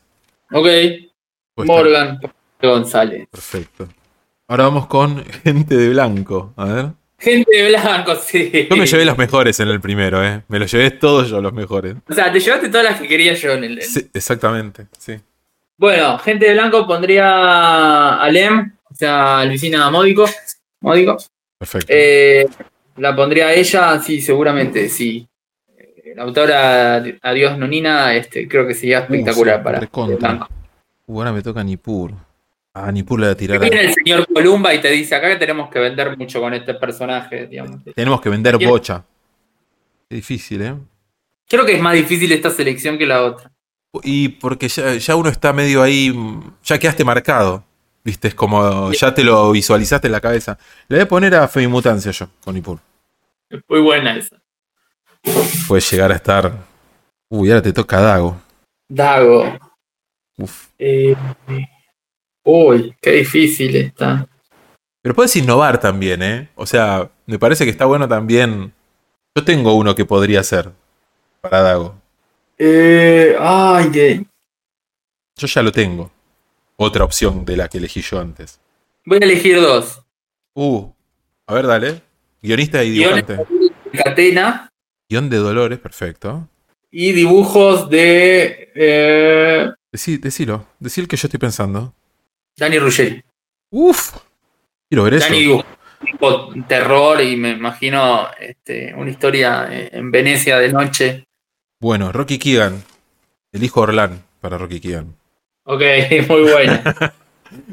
Ok, Pues está Morgan González. Perfecto. Ahora vamos con gente de blanco. A ver. Gente de blanco, sí. Yo me llevé los mejores en el primero, ¿eh? Me los llevé todos yo los mejores. O sea, te llevaste todas las que quería yo en el. Sí, exactamente, sí. Bueno, gente de blanco pondría a Lem, o sea, a Luisina Módico. Módico. Perfecto. Eh, la pondría a ella, sí, seguramente, sí. Eh, La autora Adiós Nonina, este, creo que sería espectacular Uh, para blanco. Uh, ahora me toca Nipur. Ah, Nipur le voy a tirar. Viene a- el señor Columba y te dice acá que tenemos que vender mucho con este personaje, digamos. Tenemos que vender bocha. Qué difícil, ¿eh? Creo que es más difícil esta selección que la otra. Y porque ya, ya uno está medio ahí, ya quedaste marcado. Viste, es como ya te lo visualizaste en la cabeza. Le voy a poner a Femimutancia yo, con Nipur. Es muy buena esa. Puede llegar a estar. Uy, ahora te toca Dago. Dago. Uf. Eh, uy, qué difícil está. Pero puedes innovar también, ¿eh? O sea, me parece que está bueno también. Yo tengo uno que podría ser para Dago. Eh, ay, que. Yo ya lo tengo. Otra opción de la que elegí yo antes. Voy a elegir dos. Uh, a ver, dale. Guionista y dibujante. de Catena Guión de Dolores, perfecto. y dibujos de eh, Decí, decilo, decir que yo estoy pensando. Dani Ruggeri. Uf, quiero ver eso. Dani dibuja tipo terror y me imagino este, una historia eh, en Venecia de noche. Bueno, Rocky Keegan. Elijo Orlán para Rocky Keegan. Ok, muy buena.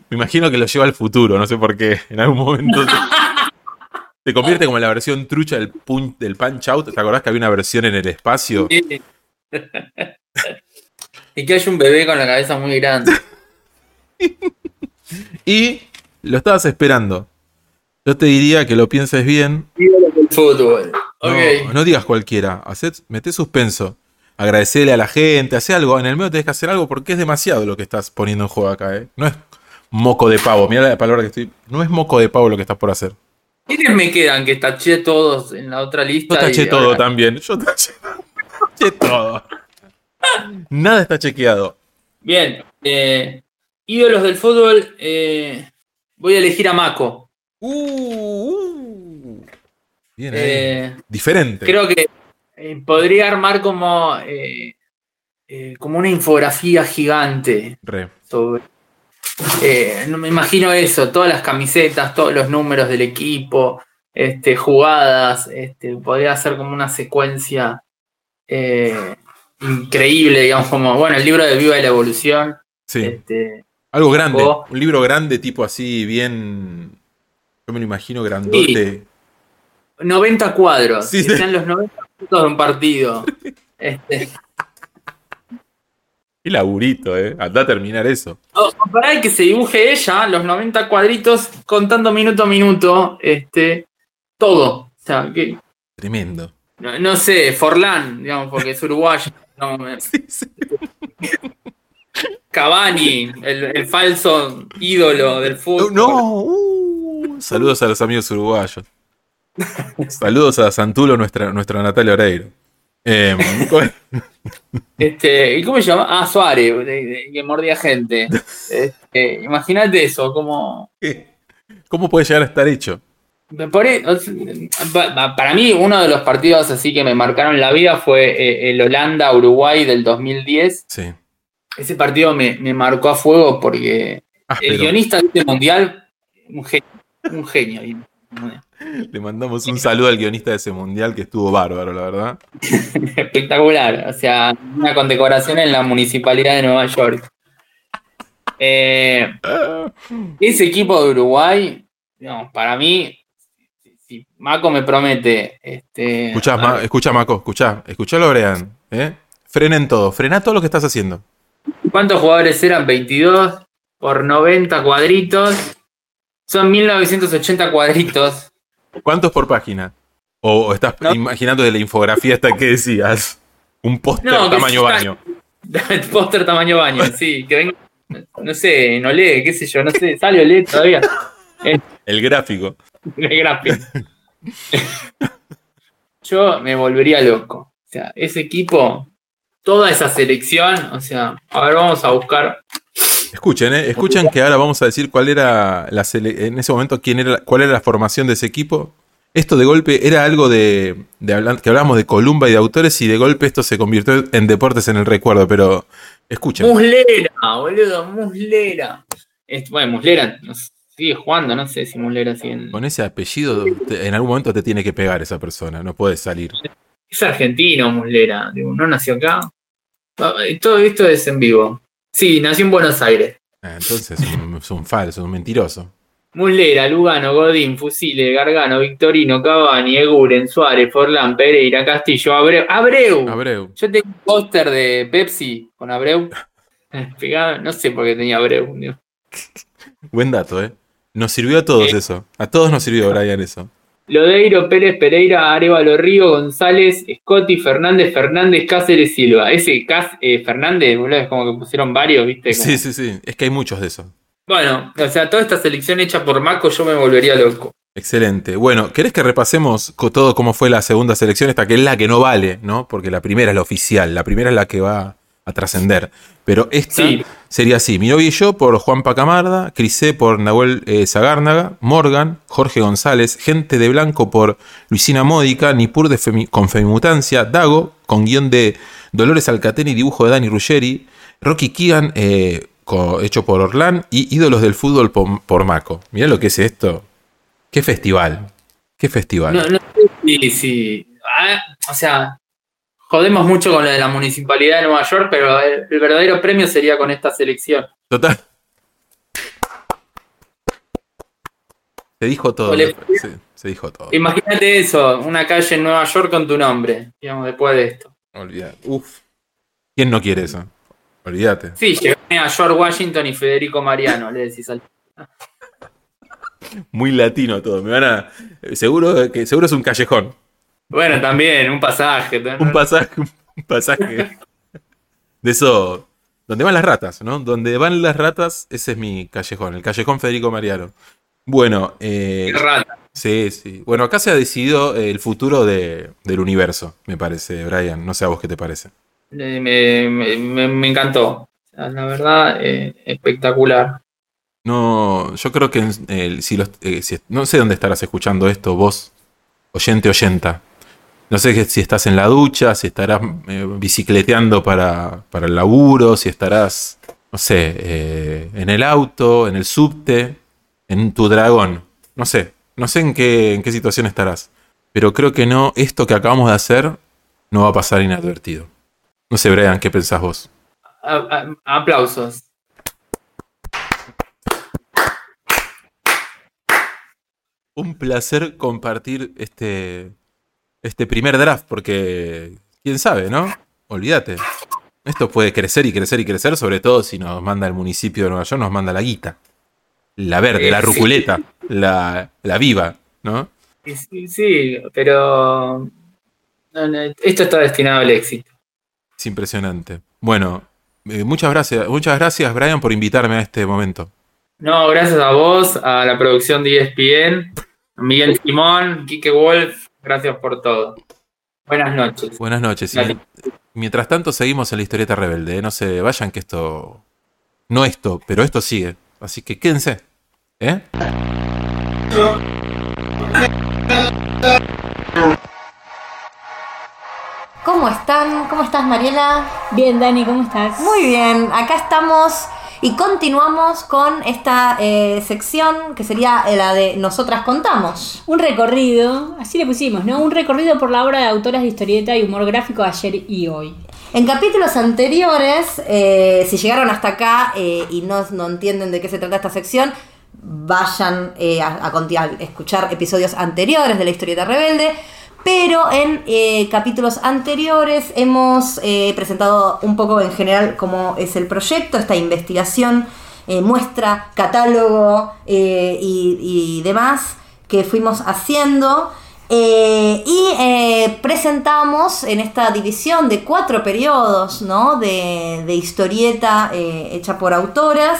Me imagino que lo lleva al futuro, no sé por qué. En algún momento se, se convierte como en la versión trucha del, pun- del Punch Out. ¿Te acordás que había una versión en el espacio? Sí. y que hay un bebé con la cabeza muy grande. Y lo estabas esperando. Yo te diría que lo pienses bien. El No, digas cualquiera. Hacé, meté suspenso. Agradecerle a la gente, hace algo. En el medio tenés que hacer algo porque es demasiado lo que estás poniendo en juego acá, ¿eh? No es moco de pavo. Mira la palabra que estoy. No es moco de pavo lo que estás por hacer. ¿Quiénes me quedan? Que taché todos en la otra lista. Yo taché y todo ahora- también. Yo taché, taché todo. Nada está chequeado. Bien. eh, ídolos del fútbol. eh, voy a elegir a Mako. Uh, uh. Bien. Eh, Diferente. creo que eh, podría armar como, eh, como una infografía gigante Re. sobre. no me imagino eso, todas las camisetas, todos los números del equipo, este, jugadas, este, podría ser como una secuencia increíble, digamos, como, bueno, el libro de Viva la Evolución, Sí. este, Algo grande. Un libro grande, tipo así, bien. Yo me lo imagino grandote. 90 cuadros, Sí, sean los 90 minutos de un partido. Este, Y laburito, ¿eh? Anda a terminar eso. Oh, para que se dibuje ella, los 90 cuadritos, contando minuto a minuto, este, todo. O sea, que, Tremendo. no, no sé, Forlán, digamos, porque es uruguayo. no, Sí, sí. Cavani, el, el falso ídolo del fútbol. No. uh, saludos a los amigos uruguayos. Saludos a Santulo, nuestra, nuestra Natalia Oreiro. Eh, Este, ¿Y cómo se llama? Ah, Suárez, que mordía gente. Este, Imagínate eso, como. ¿Cómo puede llegar a estar hecho? Para mí, uno de los partidos así que me marcaron la vida fue eh, el Holanda-Uruguay del 2010. Sí. Ese partido me, me marcó a fuego porque el Áspero. guionista de este mundial, un genio. Un genio. Le mandamos un saludo al guionista de ese mundial que estuvo bárbaro, la verdad. Espectacular. O sea, una condecoración en la municipalidad de Nueva York. Eh, ese equipo de Uruguay, para mí, si, si Maco me promete. Este, Escuchá, Ma- escuchá, Maco, escuchá. Escuchá, Brean. ¿eh? Frenen todo. Frena todo lo que estás haciendo. ¿Cuántos jugadores eran? 22 por 90 cuadritos. Son 1980 cuadritos. ¿Cuántos por página? ¿O estás No. imaginando de la infografía esta que decías? Un póster No, tamaño baño. Póster tamaño baño, sí. Que venga, no sé, en OLED, qué sé yo, no sé, sale OLED todavía. En El gráfico. el gráfico. Yo me volvería loco. O sea, ese equipo, toda esa selección, o sea, a ver, vamos a buscar. Escuchen, ¿eh? Escuchen que ahora vamos a decir cuál era la sele- en ese momento quién era, cuál era la formación de ese equipo. Esto de golpe era algo de, que hablábamos de Columba y de autores y de golpe esto se convirtió en deportes en el recuerdo, pero escuchen. Muslera, boludo, Muslera. Es- bueno, Muslera sigue jugando, no sé si Muslera sigue en- Con ese apellido en algún momento te tiene que pegar esa persona, no puedes salir. Es argentino, Muslera. digo, no nació acá. Ah, Todo esto es en vivo. Sí, nació en Buenos Aires. Ah, Entonces es un, es un falso, un mentiroso. Muslera, Lugano, Godín, Fusile, Gargano, Victorino, Cavani, Eguren, Suárez, Forlán, Pereira, Castillo, Abreu. ¡Abreu! Abreu. Yo tengo un póster de Pepsi con Abreu. pegado, no sé por qué tenía Abreu. Buen dato, ¿eh? Nos sirvió a todos Eh. eso. A todos nos sirvió, Brian, eso. Lodeiro, Pérez, Pereira, Arevalo, Río, González, Scotty, Fernández, Fernández, Cáceres, Silva. Ese Cas- eh, Fernández, boludo, es como que pusieron varios, ¿viste? Como- Sí, sí, sí. Es que hay muchos de esos. Bueno, o sea, toda esta selección hecha por Maco, yo me volvería loco. Excelente. Bueno, ¿querés que repasemos todo cómo fue la segunda selección? Esta que es la que no vale, ¿no? Porque la primera es la oficial, la primera es la que va a trascender. Pero esta Sí. sería así: Mi novio y yo por Juan Pacamarda, Crisé por Nahuel eh, Zagárnaga, Morgan, Jorge González, Gente de Blanco por Luisina Módica, Nipur de Femi- con Femimutancia, Dago con guion de Dolores Alcatén y dibujo de Dani Ruggeri, Rocky Keegan eh, hecho por Orlán y Ídolos del Fútbol por, por Maco. Mirá lo que es esto. Qué festival. Qué festival. No, no si, si- ah, o sea, jodemos mucho con lo de la municipalidad de Nueva York, pero el, el verdadero premio sería con esta selección. Total. Se dijo todo. Se, se dijo todo. Imagínate eso, una calle en Nueva York con tu nombre, digamos, después de esto. Olvidate. Uf. ¿Quién no quiere eso? Olvídate. Sí, llegué a George Washington y Federico Mariano, le decís al... Muy latino todo. Me van a. Seguro que seguro es un callejón. Bueno, también, un pasaje. Un pasaje. Un pasaje. De eso. Donde van las ratas, ¿no? Donde van las ratas, ese es mi callejón. El callejón Federico Mariano. Bueno, eh, rata. Sí, sí. Bueno, acá se ha decidido el futuro de- del universo, me parece, Brian. No sé a vos qué te parece. Eh, Me, me- me- me encantó. La verdad, eh, espectacular. No, yo creo que eh, si los, eh, si- no sé dónde estarás escuchando esto, vos, oyente, oyenta. No sé si estás en la ducha, si estarás eh, bicicleteando para, para el laburo, si estarás, no sé, eh, en el auto, en el subte, en tu dragón. No sé, no sé en qué, en qué situación estarás. Pero creo que no, esto que acabamos de hacer no va a pasar inadvertido. No sé, Brian, ¿qué pensás vos? A- a- aplausos. un placer compartir este, este primer draft, porque quién sabe, ¿no? Olvídate. Esto puede crecer y crecer y crecer, sobre todo si nos manda el municipio de Nueva York, nos manda la guita. La verde, Eh, la sí. ruculeta, la, la viva, ¿no? Sí, sí, pero no, no, esto está destinado al éxito. Es impresionante. Bueno, eh, muchas gracias, muchas gracias, Brian, por invitarme a este momento. No, gracias a vos, a la producción de ESPN, a Miguel Simón, Quique Wolf, gracias por todo. Buenas noches. Buenas noches. Y mientras tanto, seguimos en la historieta rebelde. ¿eh? No se vayan que esto. No esto, pero esto sigue. Así que quédense. ¿Eh? ¿Cómo están? ¿Cómo estás, Mariela? Bien, Dani, ¿cómo estás? Muy bien, acá estamos y continuamos con esta eh, sección que sería la de Nosotras Contamos. Un recorrido, así le pusimos, ¿no? Un recorrido por la obra de autoras de historieta y humor gráfico de ayer y hoy. En capítulos anteriores, eh, si llegaron hasta acá eh, y no, no entienden de qué se trata esta sección, vayan eh, a, a escuchar episodios anteriores de la historieta rebelde. Pero en eh, capítulos anteriores hemos eh, presentado un poco en general cómo es el proyecto, esta investigación, eh, muestra, catálogo y, demás que fuimos haciendo. Y presentamos en esta división de cuatro periodos ¿no? de, de historieta hecha por autoras,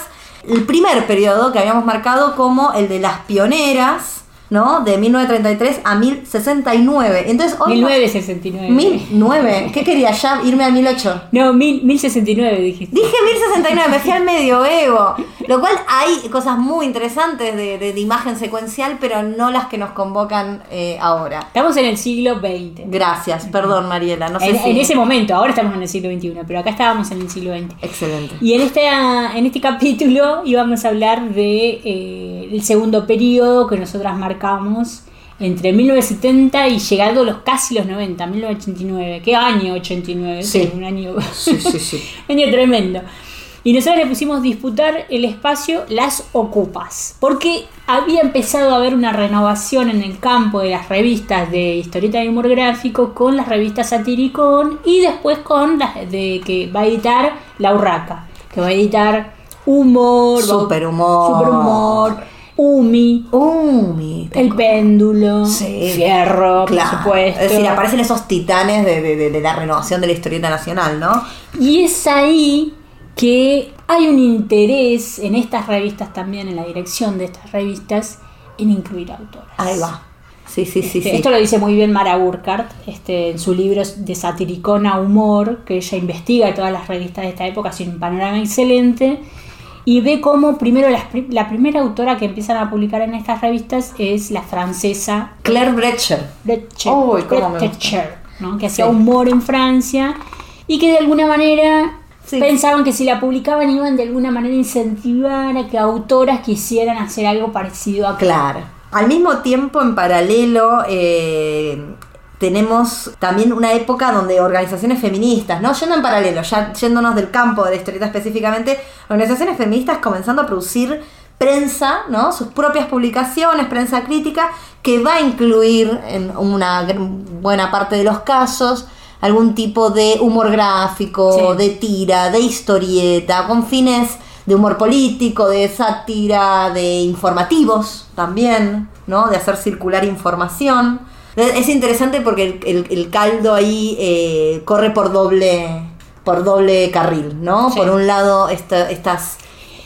el primer periodo que habíamos marcado como el de las pioneras, ¿no? De 1933 a 1069. Entonces, hoy 1969. 1009. ¿Qué quería ya? Irme al 1008. No, mil, 1069 dijiste. Dije 1069, me fui al medioevo. Lo cual hay cosas muy interesantes de, de- de imagen secuencial, pero no las que nos convocan eh, ahora. Estamos en el siglo XX. Gracias, perdón Mariela, no sé en, si... en ese momento, ahora estamos en el siglo XXI, pero acá estábamos en el siglo XX. Excelente. Y en este, en este capítulo íbamos a hablar de eh, el segundo periodo que nosotras marcamos entre 1970 y llegando los casi los 90, 1989. ¿Qué año 89? Sí. Un año, Sí, sí, sí. año tremendo. Y nosotros le pusimos disputar el espacio las ocupas, porque había empezado a haber una renovación en el campo de las revistas de historieta y humor gráfico con las revistas Satiricón y después con las de que va a editar La Urraca, que va a editar Humor, Superhumor. Superhumor, Umi, Umi. El Péndulo, Sí. Fierro, Claro. por supuesto. Es decir, aparecen esos titanes de, de- de- de la renovación de la historieta nacional, ¿no? Y es ahí que hay un interés en estas revistas también, en la dirección de estas revistas, en incluir autoras. Ahí va. Sí, sí, sí, Este, sí. Esto lo dice muy bien Mara Burkhardt este, en su libro de Satiricona Humor, que ella investiga todas las revistas de esta época, hace un panorama excelente, y ve cómo primero pri- la primera autora que empiezan a publicar en estas revistas es la francesa Claire Brecher. Brecher, me Brecher, ¿no? que hacía Sí. humor en Francia y que de alguna manera Sí. pensaban que si la publicaban iban de alguna manera a incentivar a que autoras quisieran hacer algo parecido a Claro. Al mismo tiempo, en paralelo, eh, tenemos también una época donde organizaciones feministas, ¿no? Yendo en paralelo, ya yéndonos del campo de la historieta específicamente, organizaciones feministas comenzando a producir prensa, ¿no? Sus propias publicaciones, prensa crítica, que va a incluir en una buena parte de los casos algún tipo de humor gráfico, Sí. de tira, de historieta, con fines de humor político, de sátira, de informativos también, ¿no? De hacer circular información. Es es interesante porque el, el- el caldo ahí eh, corre por doble, por doble carril, ¿no? Sí. Por un lado, esta- estas...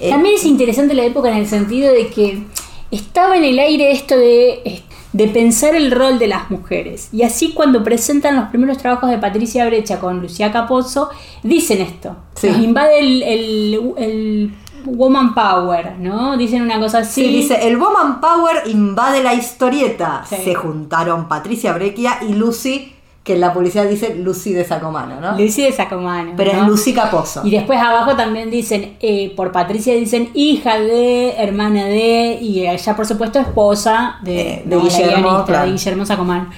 eh, También es interesante la época en el sentido de que estaba en el aire esto de, de pensar el rol de las mujeres. Y así cuando presentan los primeros trabajos de Patricia Brecha con Lucía Capozzo, dicen esto. Sí. Nos invade el, el- el woman power, ¿no? Dicen una cosa así. Sí, dice, el Woman Power invade la historieta. Sí. Se juntaron Patricia Breccia y Lucy, que en la publicidad dice Lucy de Sacomano, ¿no? Lucy de Sacomano. Pero ¿no? es Lucy Caposo. Y después abajo también dicen, eh, por Patricia dicen hija de, hermana de, y ella por supuesto esposa de, Eh, de no, la Guillermo, guionista, claro. de Guillermo Sacomán.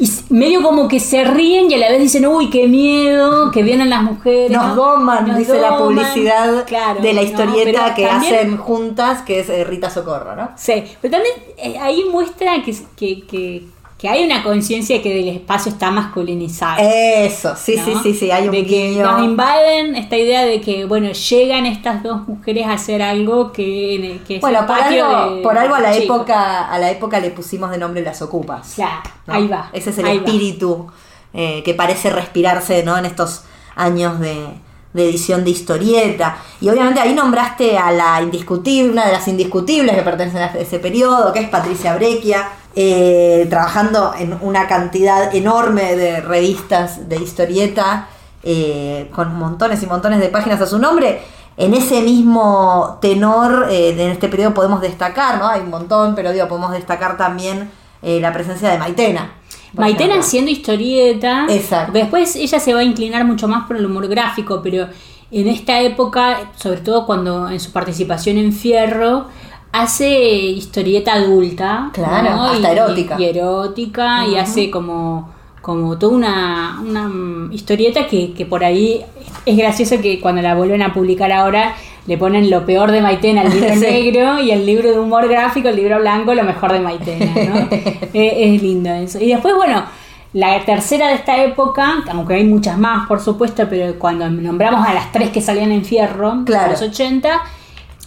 Y medio como que se ríen y a la vez dicen, uy, qué miedo, que vienen las mujeres. Nos ¿no? doman, Nos dice la publicidad Claro, de la historieta que también- hacen juntas, que es eh, Rita Socorro, ¿no? Sí, pero también eh, ahí muestra que, que, que, que hay una conciencia que el espacio está masculinizado. Eso, sí, ¿no? sí, sí, sí, hay un de que guiño. nos invaden esta idea de que bueno llegan estas dos mujeres a hacer algo que, que es Bueno, por algo, de- por algo a la época, a la época le pusimos de nombre las ocupas. Claro, ¿no? ahí va. Ese es el espíritu eh, que parece respirarse ¿no? en estos años de, de edición de historieta. Y obviamente ahí nombraste a la indiscutible, una de las indiscutibles que pertenecen a ese periodo, que es Patricia Breccia, eh, trabajando en una cantidad enorme de revistas de historieta, eh, con montones y montones de páginas a su nombre. En ese mismo tenor, eh, en este periodo podemos destacar, ¿no? Hay un montón, pero digo, podemos destacar también eh, la presencia de Maitena. Maitena ejemplo. haciendo historieta. Exacto. Después ella se va a inclinar mucho más por el humor gráfico, pero en esta época, sobre todo cuando en su participación en Fierro, hace historieta adulta. Claro, ¿no? hasta Y- erótica. Y, erótica, y hace como, como toda una, una mm, historieta que, que por ahí es gracioso que cuando la vuelven a publicar ahora le ponen lo peor de Maitena, el libro Sí. negro, y el libro de humor gráfico, el libro blanco, lo mejor de Maitena, ¿no? Es lindo eso. Y después, bueno, la tercera de esta época, aunque hay muchas más, por supuesto, pero cuando nombramos a las tres que salían en Fierro, Claro. en los 80,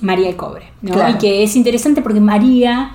María el Cobre, ¿no? Claro. Y que es interesante porque María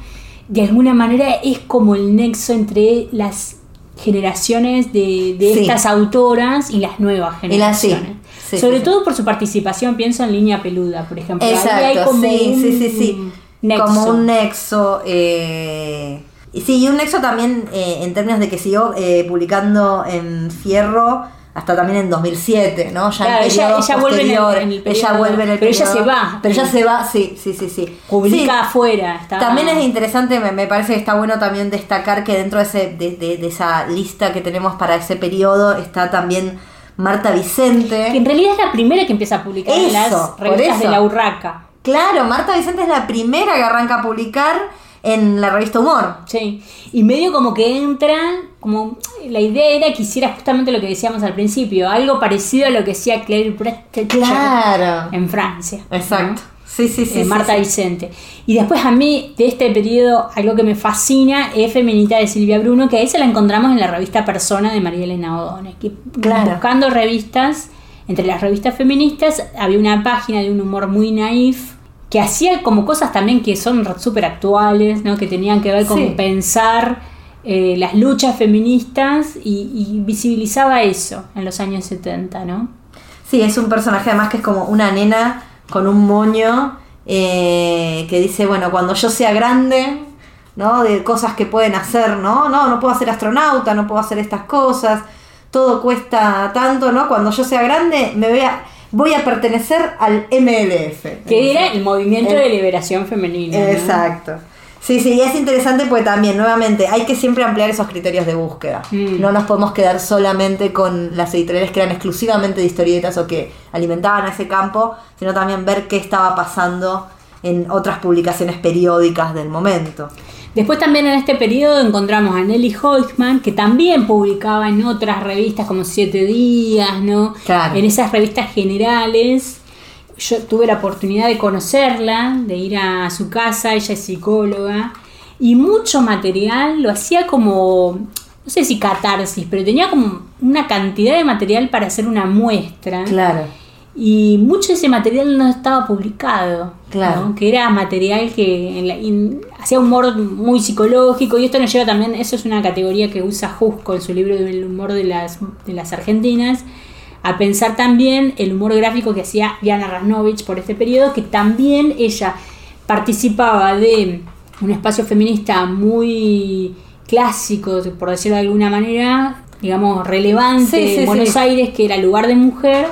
de alguna manera es como el nexo entre las generaciones de, de Sí. estas autoras y las nuevas generaciones. Sí, Sobre sí, todo por su participación, pienso en Línea Peluda, por ejemplo. Ahí hay Exacto, como sí, un sí, sí, sí. nexo. Como un nexo. eh, sí, y un nexo también eh, en términos de que siguió eh, publicando en Fierro hasta también en 2007, ¿no? Ya Claro, en ella- ella vuelve en el- en el ella periodo- vuelve en el pero ella periodo- se va. Pero ella se va, sí, sí, sí, sí. Publica Sí, afuera. está- También es interesante, me, me parece que está bueno también destacar que dentro de, ese, de, de- de esa lista que tenemos para ese periodo está también Marta Vicente. Que en realidad es la primera que empieza a publicar en Eso, las revistas de la Urraca. Claro, Marta Vicente es la primera que arranca a publicar en la revista Humor. Sí, y medio como que entra, como la idea era que hiciera justamente lo que decíamos al principio, algo parecido a lo que hacía Claire Brecht Claro. en Francia. ¿no? Exacto. Sí, sí, sí. Eh, sí, Marta sí. Vicente. Y después a mí, de este periodo, algo que me fascina es Feminita de Silvia Bruno, que ahí se la encontramos en la revista Persona de María Elena O'Donnell. Que Claro. buscando revistas, entre las revistas feministas, había una página de un humor muy naif que hacía como cosas también que son súper actuales, ¿no? que tenían que ver con Sí. pensar eh, las luchas feministas y, y visibilizaba eso en los años 70, ¿no? Sí, es un personaje además que es como una nena con un moño eh, que dice, bueno, cuando yo sea grande, ¿no? De cosas que pueden hacer, ¿no? No, no puedo ser astronauta, no puedo hacer estas cosas, todo cuesta tanto, ¿no? Cuando yo sea grande me voy a, voy a pertenecer al MLF. Que era el movimiento El- de liberación femenina. ¿no? Exacto. Sí, sí, y es interesante porque también, nuevamente, hay que siempre ampliar esos criterios de búsqueda. Mm. No nos podemos quedar solamente con las editoriales que eran exclusivamente de historietas o que alimentaban a ese campo, sino también ver qué estaba pasando en otras publicaciones periódicas del momento. Después también en este periodo encontramos a Nelly Hoytman, que también publicaba en otras revistas como Siete Días, ¿no? Claro. En esas revistas generales. Yo tuve la oportunidad de conocerla, de ir a su casa, ella es psicóloga, y mucho material lo hacía como, no sé si catarsis, pero tenía como una cantidad de material para hacer una muestra. Claro. Y mucho de ese material no estaba publicado. Claro. ¿no? Que era material que hacía humor muy psicológico. Y esto nos lleva también, eso es una categoría que usa Jusco en su libro del humor de las, de las argentinas, a pensar también el humor gráfico que hacía Diana Rasnovich por este periodo, que también ella participaba de un espacio feminista muy clásico, por decirlo de alguna manera, digamos, relevante Sí, sí, en Buenos sí. Aires, que era lugar de mujer,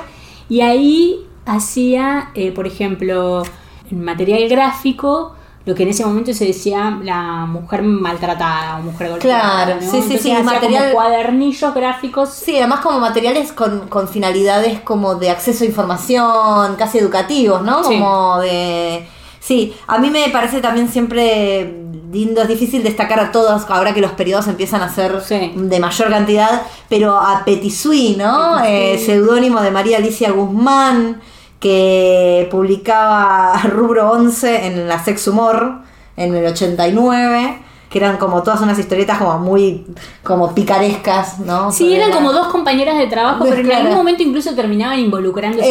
y ahí hacía, eh, por ejemplo, en material gráfico, lo que en ese momento se decía la mujer maltratada o mujer golpeada. Claro, ¿no? sí, sí, Entonces sí, material- como cuadernillos gráficos. Sí, además como materiales con, con finalidades como de acceso a información, casi educativos, ¿no? Sí. Como de... Sí, a mí me parece también siempre lindo, es difícil destacar a todos ahora que los periodos empiezan a ser Sí. de mayor cantidad, pero a Petisui, ¿no? Petit Eh, seudónimo de María Alicia Guzmán, que publicaba Rubro 11 en la Sex Humor en el 89, que eran como todas unas historietas como muy como picarescas, ¿no? Sí, Sobre eran la- como dos compañeras de trabajo, pero en algún momento incluso terminaban involucrándose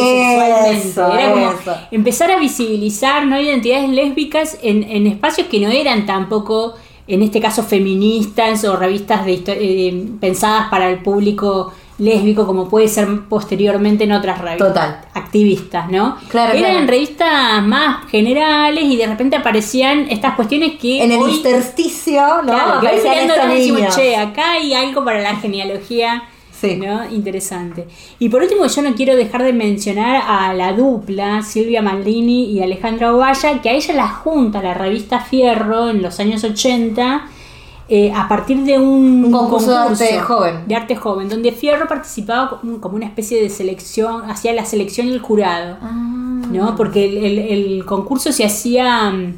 Eso, sexualmente. Era como eso. empezar a visibilizar no identidades lésbicas en, en espacios que no eran tampoco, en este caso, feministas o revistas de eh, pensadas para el público lésbico, como puede ser posteriormente en otras revistas Total. activistas, ¿no? Claro, eran claro. revistas más generales y de repente aparecían estas cuestiones que En el hoy- intersticio, ¿no? Claro, que hoy decimos, che, acá hay algo para la genealogía Sí. ¿no? interesante. Y por último, yo no quiero dejar de mencionar a la dupla, Silvia Maldini y Alejandra Ovalla, que a ella la junta la revista Fierro en los años 80. Eh, a partir de un, Un concurso de arte joven. de arte joven, donde Fierro participaba como una especie de selección, hacía la selección y el jurado. Ah. ¿no? Porque el, el- el concurso se hacía, mm,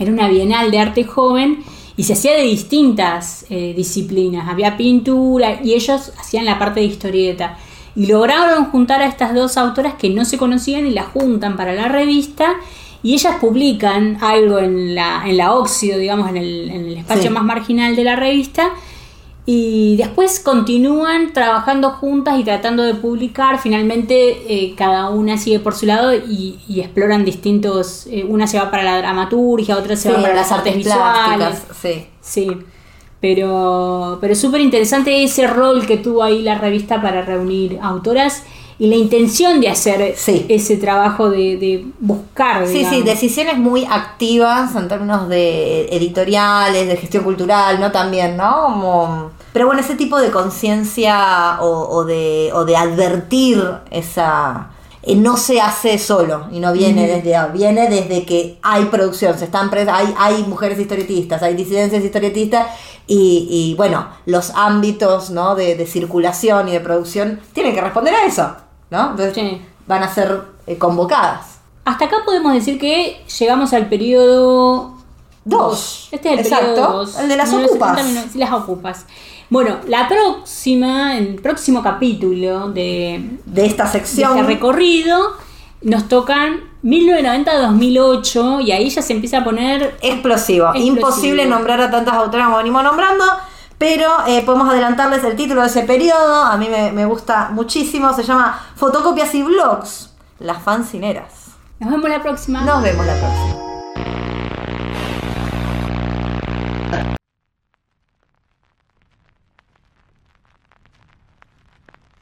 era una bienal de arte joven y se hacía de distintas eh, disciplinas. Había pintura y ellos hacían la parte de historieta. Y lograron juntar a estas dos autoras que no se conocían y las juntan para la revista. Y ellas publican algo en la, en la óxido, digamos, en el, en el espacio Sí. más marginal de la revista. Y después continúan trabajando juntas y tratando de publicar. Finalmente eh, cada una sigue por su lado y, y exploran distintos... eh, una se va para la dramaturgia, otra se Sí, va para las artes plásticas, sí. Sí. Pero, pero es súper interesante ese rol que tuvo ahí la revista para reunir autoras y la intención de hacer Sí. ese trabajo de, de buscar. Sí, sí, decisiones muy activas en términos de editoriales, de gestión cultural, ¿no? También, ¿no? Como... Pero bueno, ese tipo de conciencia o, o de, o de advertir esa... eh, no se hace solo y no viene desde viene desde que hay producción, se están pres- hay, hay mujeres historietistas, hay disidencias historietistas y, y, bueno, los ámbitos ¿no? de, de circulación y de producción tienen que responder a eso, ¿no? Entonces Sí. van a ser eh, convocadas. Hasta acá podemos decir que llegamos al periodo Dos. Este es el Exacto. periodo dos. El de las 1970, ocupas. 19- sí, las ocupas. Bueno, la próxima, el próximo capítulo de, de esta de sección. este recorrido, nos tocan 1990-2008 y ahí ya se empieza a poner explosivo. Explosivo. Imposible nombrar a tantas autoras como venimos nombrando, pero eh, podemos adelantarles el título de ese periodo. A mí me, me gusta muchísimo. Se llama Fotocopias y Blogs, las fancineras. Nos vemos la próxima. Nos vemos la próxima.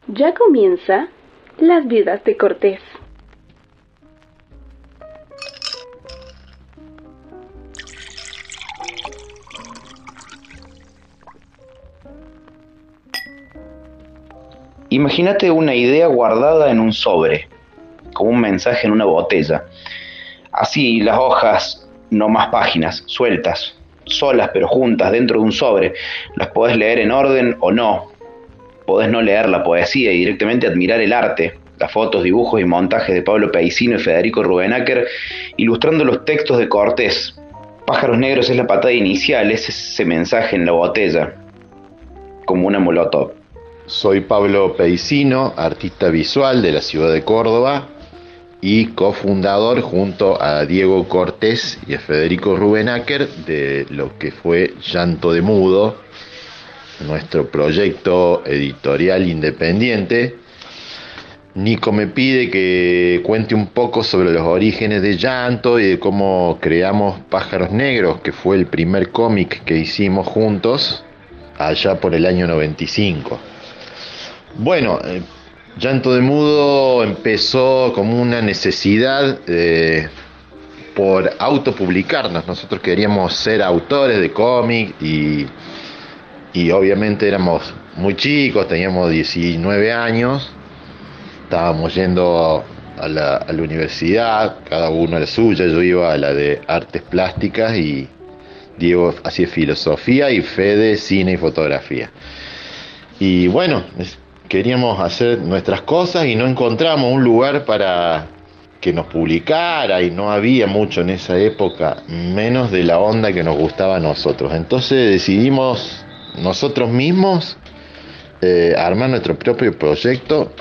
Ya comienza Las viudas de Cortés. Imagínate una idea guardada en un sobre, como un mensaje en una botella. Así las hojas, no más páginas, sueltas, solas pero juntas dentro de un sobre. Las podés leer en orden o no. Podés no leer la poesía y directamente admirar el arte, las fotos, dibujos y montajes de Pablo Paisino y Federico Rubenacker, ilustrando los textos de Cortés. Pájaros Negros es la patada inicial, es ese mensaje en la botella, como una molotov. Soy Pablo Peicino, artista visual de la ciudad de Córdoba y cofundador junto a Diego Cortés y a Federico Rubenacker de lo que fue Llanto de Mudo, nuestro proyecto editorial independiente. Nico me pide que cuente un poco sobre los orígenes de Llanto y de cómo creamos Pájaros Negros, que fue el primer cómic que hicimos juntos allá por el año 95. Bueno, eh, Llanto de Mudo empezó como una necesidad eh, por autopublicarnos. Nosotros queríamos ser autores de cómic y, y obviamente éramos muy chicos, teníamos 19 años, estábamos yendo a la, universidad, cada uno a la suya, yo iba a la de artes plásticas y Diego hacía filosofía y Fede cine y fotografía. Y bueno, queríamos hacer nuestras cosas y no encontramos un lugar para que nos publicara y no había mucho en esa época, menos de la onda que nos gustaba a nosotros. Entonces decidimos nosotros mismos eh, armar nuestro propio proyecto,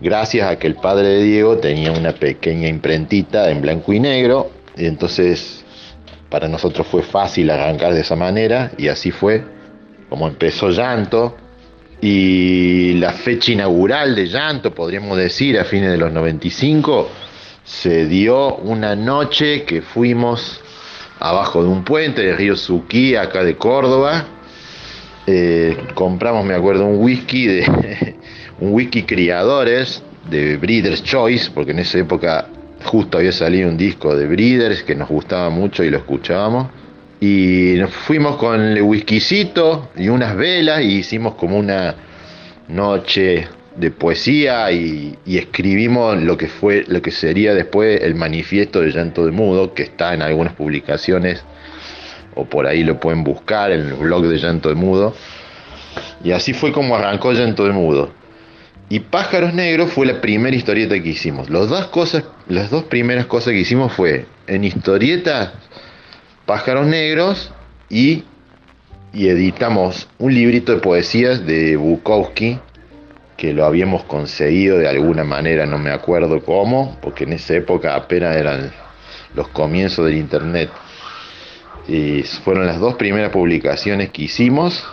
gracias a que el padre de Diego tenía una pequeña imprentita en blanco y negro, y entonces para nosotros fue fácil arrancar de esa manera y así fue como empezó Llanto. Y la fecha inaugural de Llanto, podríamos decir, a fines de los 95, se dio una noche que fuimos abajo de un puente de Río Suquí, acá de Córdoba. Eh, compramos, me acuerdo, un whisky de un whisky criadores de Breeders Choice, porque en esa época justo había salido un disco de Breeders que nos gustaba mucho y lo escuchábamos. Y nos fuimos con el whiskycito y unas velas y hicimos como una noche de poesía y, y escribimos lo que fue lo que sería después el manifiesto de llanto de mudo que está en algunas publicaciones o por ahí lo pueden buscar en el blog de llanto de mudo. Y así fue como arrancó llanto de mudo. Y pájaros negros fue la primera historieta que hicimos. Los dos cosas las dos primeras cosas que hicimos fue en historieta pájaros negros y editamos un librito de poesías de Bukowski que lo habíamos conseguido de alguna manera, no me acuerdo cómo, porque en esa época apenas eran los comienzos del internet. Y fueron las dos primeras publicaciones que hicimos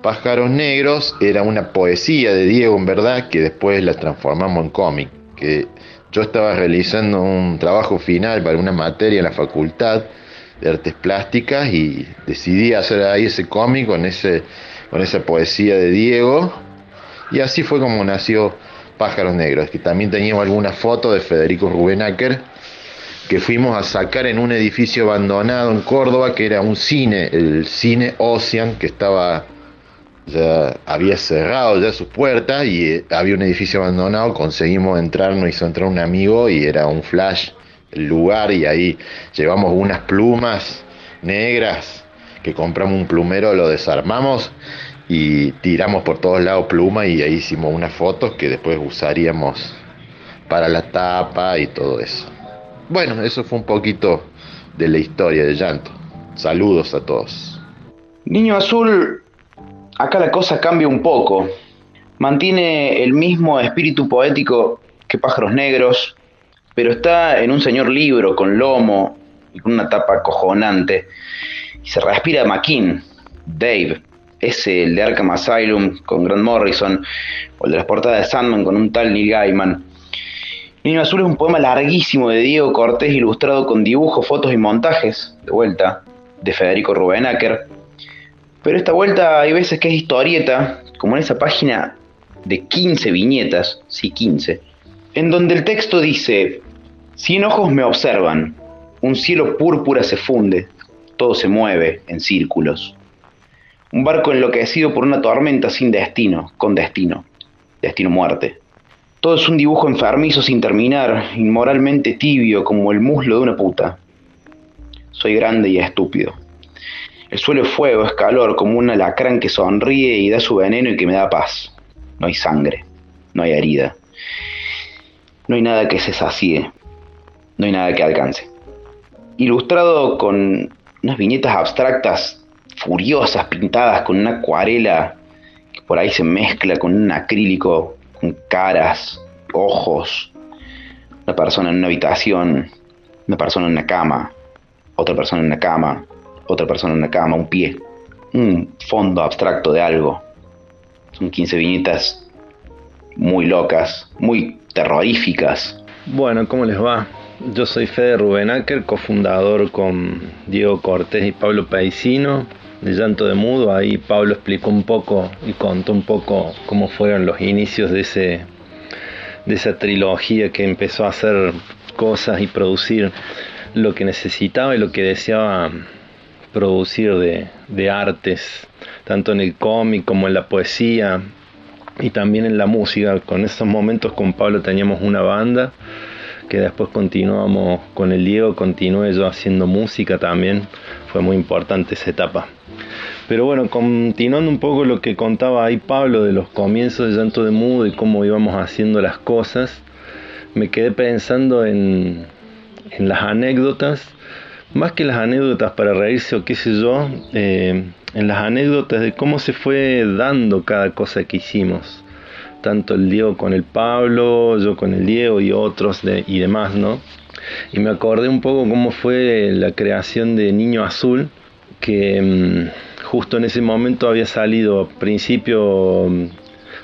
Pájaros Negros era una poesía de Diego, en verdad, que después la transformamos en cómic. Que yo estaba realizando un trabajo final para una materia en la facultad de artes plásticas y decidí hacer ahí ese cómic con, ese, con esa poesía de Diego. Y así fue como nació Pájaros Negros, que también teníamos algunas fotos de Federico Rubenacker que fuimos a sacar en un edificio abandonado en Córdoba, que era un cine, el cine Ocean, que estaba ya había cerrado ya sus puertas y eh, había un edificio abandonado, conseguimos entrar, nos hizo entrar un amigo y era un flash lugar y ahí llevamos unas plumas negras que compramos un plumero, lo desarmamos y tiramos por todos lados plumas y ahí hicimos unas fotos que después usaríamos para la tapa y todo eso. Bueno, eso fue un poquito de la historia de Llanto. Saludos a todos. Niño Azul, acá la cosa cambia un poco. Mantiene el mismo espíritu poético que Pájaros Negros, pero está en un señor libro con lomo y con una tapa cojonante. Y se respira McKean, Dave, ese el de Arkham Asylum con Grant Morrison, o el de las portadas de Sandman con un tal Neil Gaiman. Niño Azul es un poema larguísimo de Diego Cortés ilustrado con dibujos, fotos y montajes, de vuelta, de Federico Rubenacker. Pero esta vuelta hay veces que es historieta, como en esa página de 15 viñetas, sí 15, en donde el texto dice, cien ojos me observan, un cielo púrpura se funde, todo se mueve en círculos. Un barco enloquecido por una tormenta sin destino, con destino, destino muerte. Todo es un dibujo enfermizo sin terminar, inmoralmente tibio como el muslo de una puta. Soy grande y estúpido. El suelo es fuego, es calor, como un alacrán que sonríe y da su veneno y que me da paz. No hay sangre, no hay herida. No hay nada que se sacie, no hay nada que alcance. Ilustrado con unas viñetas abstractas, furiosas, pintadas con una acuarela que por ahí se mezcla con un acrílico con caras, ojos, una persona en una habitación, una persona en una cama, otra persona en una cama, otra persona en una cama, un pie, un fondo abstracto de algo. Son 15 viñetas muy locas, muy terroríficas. Bueno, ¿cómo les va? Yo soy Fede Rubenacker, cofundador con Diego Cortés y Pablo Paisino de Llanto de Mudo. Ahí Pablo explicó un poco y contó un poco cómo fueron los inicios de, ese, de esa trilogía que empezó a hacer cosas y producir lo que necesitaba y lo que deseaba producir de, de artes, tanto en el cómic como en la poesía y también en la música. Con esos momentos con Pablo teníamos una banda que después continuamos con el Diego, continué yo haciendo música también, fue muy importante esa etapa. Pero bueno, continuando un poco lo que contaba ahí Pablo de los comienzos de Llanto de Mudo y cómo íbamos haciendo las cosas, me quedé pensando en, en las anécdotas, más que las anécdotas para reírse o qué sé yo, eh, en las anécdotas de cómo se fue dando cada cosa que hicimos. Tanto el Diego con el Pablo, yo con el Diego y otros de, y demás, ¿no? Y me acordé un poco cómo fue la creación de Niño Azul, que mm, justo en ese momento había salido al principio mm,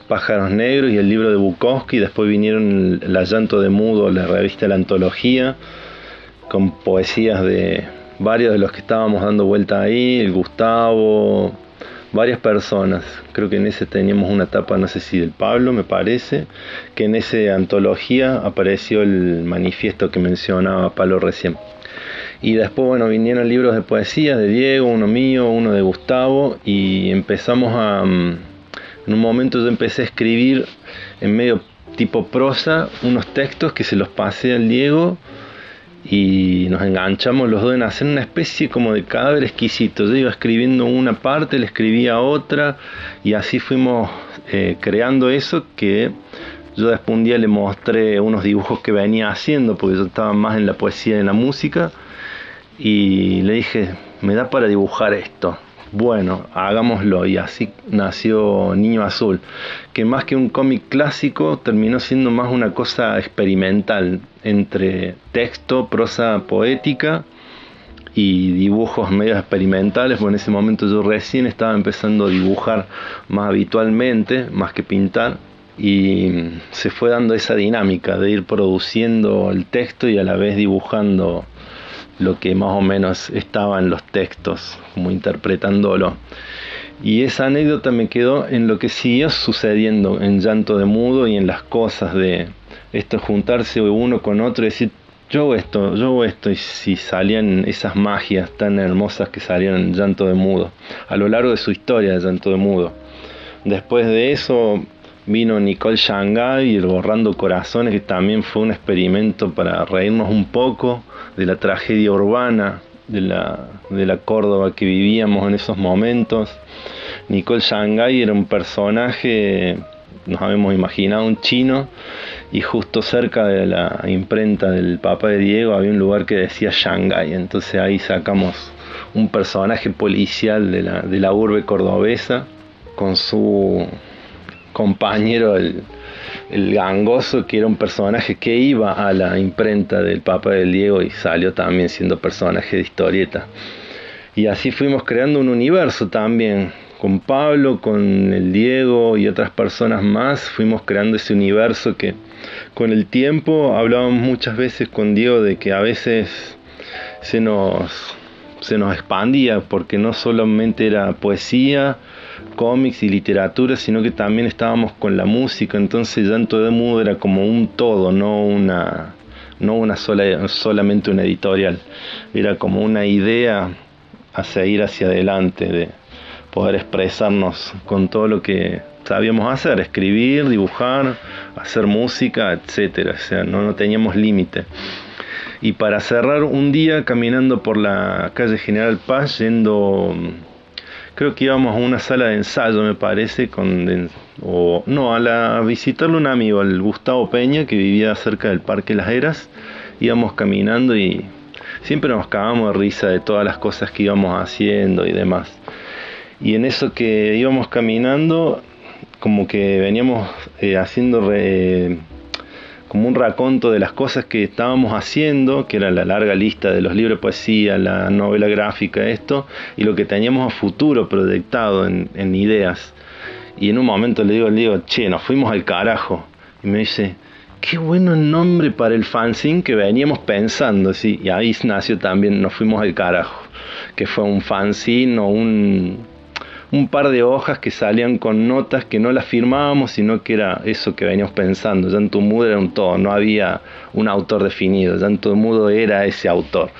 Pájaros Negros y el libro de Bukowski, después vinieron La Llanto de Mudo, la revista La Antología, con poesías de varios de los que estábamos dando vuelta ahí, el Gustavo, varias personas. Creo que en ese teníamos una etapa, no sé si del Pablo, me parece, que en esa antología apareció el manifiesto que mencionaba Pablo recién. Y después, bueno, vinieron libros de poesía de Diego, uno mío, uno de Gustavo, y empezamos a... En un momento yo empecé a escribir en medio tipo prosa unos textos que se los pasé al Diego y nos enganchamos los dos en hacer una especie como de cadáver exquisito. Yo iba escribiendo una parte, le escribía otra y así fuimos eh, creando eso que yo después un día le mostré unos dibujos que venía haciendo porque yo estaba más en la poesía y en la música y le dije, me da para dibujar esto. Bueno, hagámoslo y así nació Niño Azul, que más que un cómic clásico terminó siendo más una cosa experimental entre texto, prosa poética y dibujos medio experimentales, porque en ese momento yo recién estaba empezando a dibujar más habitualmente, más que pintar, y se fue dando esa dinámica de ir produciendo el texto y a la vez dibujando lo que más o menos estaba en los textos, como interpretándolo. Y esa anécdota me quedó en lo que siguió sucediendo en Llanto de Mudo y en las cosas de esto juntarse uno con otro y decir, yo hago esto, yo hago esto, y si salían esas magias tan hermosas que salían Llanto de Mudo, a lo largo de su historia de Llanto de Mudo. Después de eso vino Nicole Shanghai y el Borrando Corazones, que también fue un experimento para reírnos un poco de la tragedia urbana de la, de la Córdoba que vivíamos en esos momentos. Nicole Shanghai era un personaje, nos habíamos imaginado un chino, y justo cerca de la imprenta del Papa de Diego había un lugar que decía Shanghai, entonces ahí sacamos un personaje policial de la, de la urbe cordobesa con su compañero, el, el gangoso, que era un personaje que iba a la imprenta del Papa del Diego y salió también siendo personaje de historieta. Y así fuimos creando un universo también. Con Pablo, con el Diego y otras personas más, fuimos creando ese universo que con el tiempo hablábamos muchas veces con Diego de que a veces se nos, se nos expandía porque no solamente era poesía, cómics y literatura, sino que también estábamos con la música, entonces Llanto de Mudo era como un todo, no una, no una sola, solamente una editorial, era como una idea a seguir hacia adelante, de poder expresarnos con todo lo que sabíamos hacer, escribir, dibujar, hacer música, etcétera, o sea, no, no teníamos límite. Y para cerrar un día caminando por la calle General Paz, yendo creo que íbamos a una sala de ensayo, me parece, o no, a, la, a visitarle un amigo, al Gustavo Peña, que vivía cerca del Parque Las Heras. Íbamos caminando y siempre nos cagamos de risa de todas las cosas que íbamos haciendo y demás. Y en eso que íbamos caminando, como que veníamos eh, haciendo como un raconto de las cosas que estábamos haciendo, que era la larga lista de los libros de poesía, la novela gráfica, esto, y lo que teníamos a futuro proyectado en, ideas. Y en un momento le digo al Diego, che, nos fuimos al carajo. Y me dice, qué bueno nombre para el fanzine que veníamos pensando, ¿sí? Y ahí nació también, nos fuimos al carajo, que fue un fanzine o un, un par de hojas que salían con notas que no las firmábamos, sino que era eso que veníamos pensando. Llanto Mudo era un todo, no había un autor definido. Llanto Mudo era ese autor.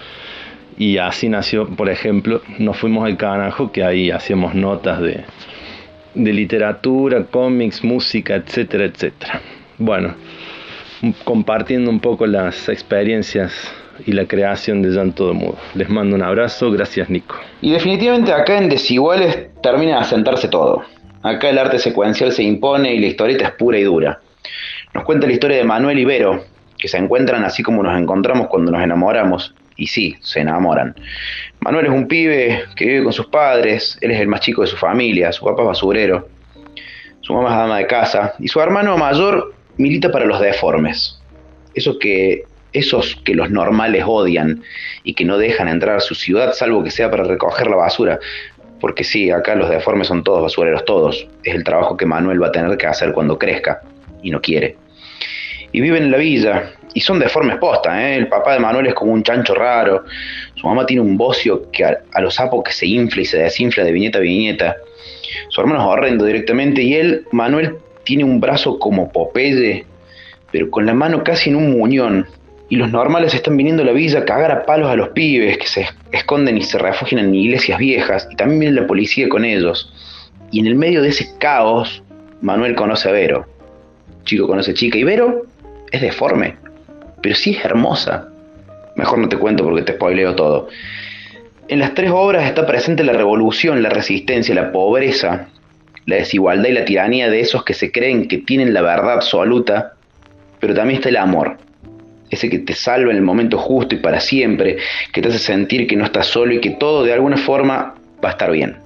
Y así nació, por ejemplo, nos fuimos al canajo, que ahí hacíamos notas de, de literatura, cómics, música, etcétera, etcétera. Bueno, compartiendo un poco las experiencias y la creación de Llanto de Mudo. Les mando un abrazo, gracias Nico. Y definitivamente acá en Desiguales termina de asentarse todo. Acá el arte secuencial se impone y la historieta es pura y dura. Nos cuenta la historia de Manuel Ibero, que se encuentran así como nos encontramos cuando nos enamoramos. Y sí, se enamoran. Manuel es un pibe que vive con sus padres, él es el más chico de su familia, su papá es basurero, su mamá es dama de casa y su hermano mayor milita para los deformes. Eso que esos que los normales odian y que no dejan entrar a su ciudad salvo que sea para recoger la basura. Porque sí, acá los deformes son todos basureros, todos. Es el trabajo que Manuel va a tener que hacer cuando crezca y no quiere. Y viven en la villa y son deformes posta, ¿eh? El papá de Manuel es como un chancho raro. Su mamá tiene un bocio que a, a los sapos que se infla y se desinfla de viñeta a viñeta. Su hermano es horrendo directamente y él, Manuel, tiene un brazo como Popeye, pero con la mano casi en un muñón, y los normales están viniendo a la villa a cagar a palos a los pibes que se esconden y se refugian en iglesias viejas, y también viene la policía con ellos. Y en el medio de ese caos, Manuel conoce a Vero. Chico conoce a chica, y Vero es deforme, pero sí es hermosa. Mejor no te cuento porque te spoileo todo. En las tres obras está presente la revolución, la resistencia, la pobreza, la desigualdad y la tiranía de esos que se creen que tienen la verdad absoluta, pero también está el amor, ese que te salva en el momento justo y para siempre, que te hace sentir que no estás solo y que todo de alguna forma va a estar bien.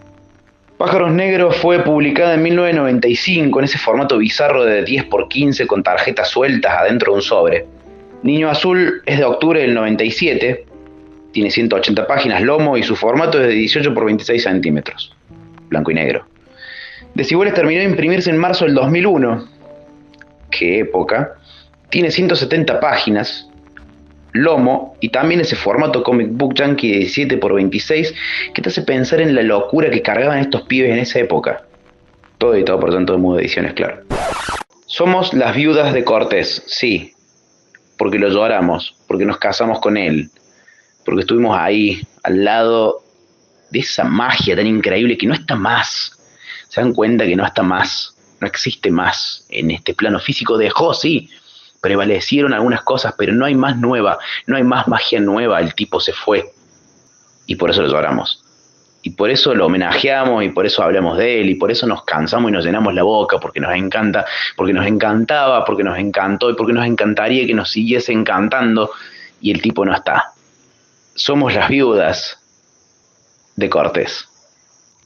Pájaros Negros fue publicada en 1995 en ese formato bizarro de 10x15 con tarjetas sueltas adentro de un sobre. Niño Azul es de octubre del 97 Tiene 180 páginas, lomo y su formato es de 18 por 26 centímetros, blanco y negro. Desiguales terminó de imprimirse en marzo del 2001. ¿Qué época? Tiene 170 páginas, lomo y también ese formato comic book yankee de 17 por 26 que te hace pensar en la locura que cargaban estos pibes en esa época. Todo editado por tanto de Mudo Ediciones, claro. Somos las viudas de Cortés, sí, porque lo lloramos, porque nos casamos con él, porque estuvimos ahí, al lado de esa magia tan increíble que no está más. Se dan cuenta que no está más, no existe más en este plano físico. Dejó, sí, prevalecieron algunas cosas, pero no hay más nueva, no hay más magia nueva, el tipo se fue. Y por eso lo lloramos. Y por eso lo homenajeamos y por eso hablamos de él y por eso nos cansamos y nos llenamos la boca, porque nos encanta, porque nos encantaba, porque nos encantó y porque nos encantaría que nos siguiese encantando y el tipo no está. Somos las viudas de Cortés.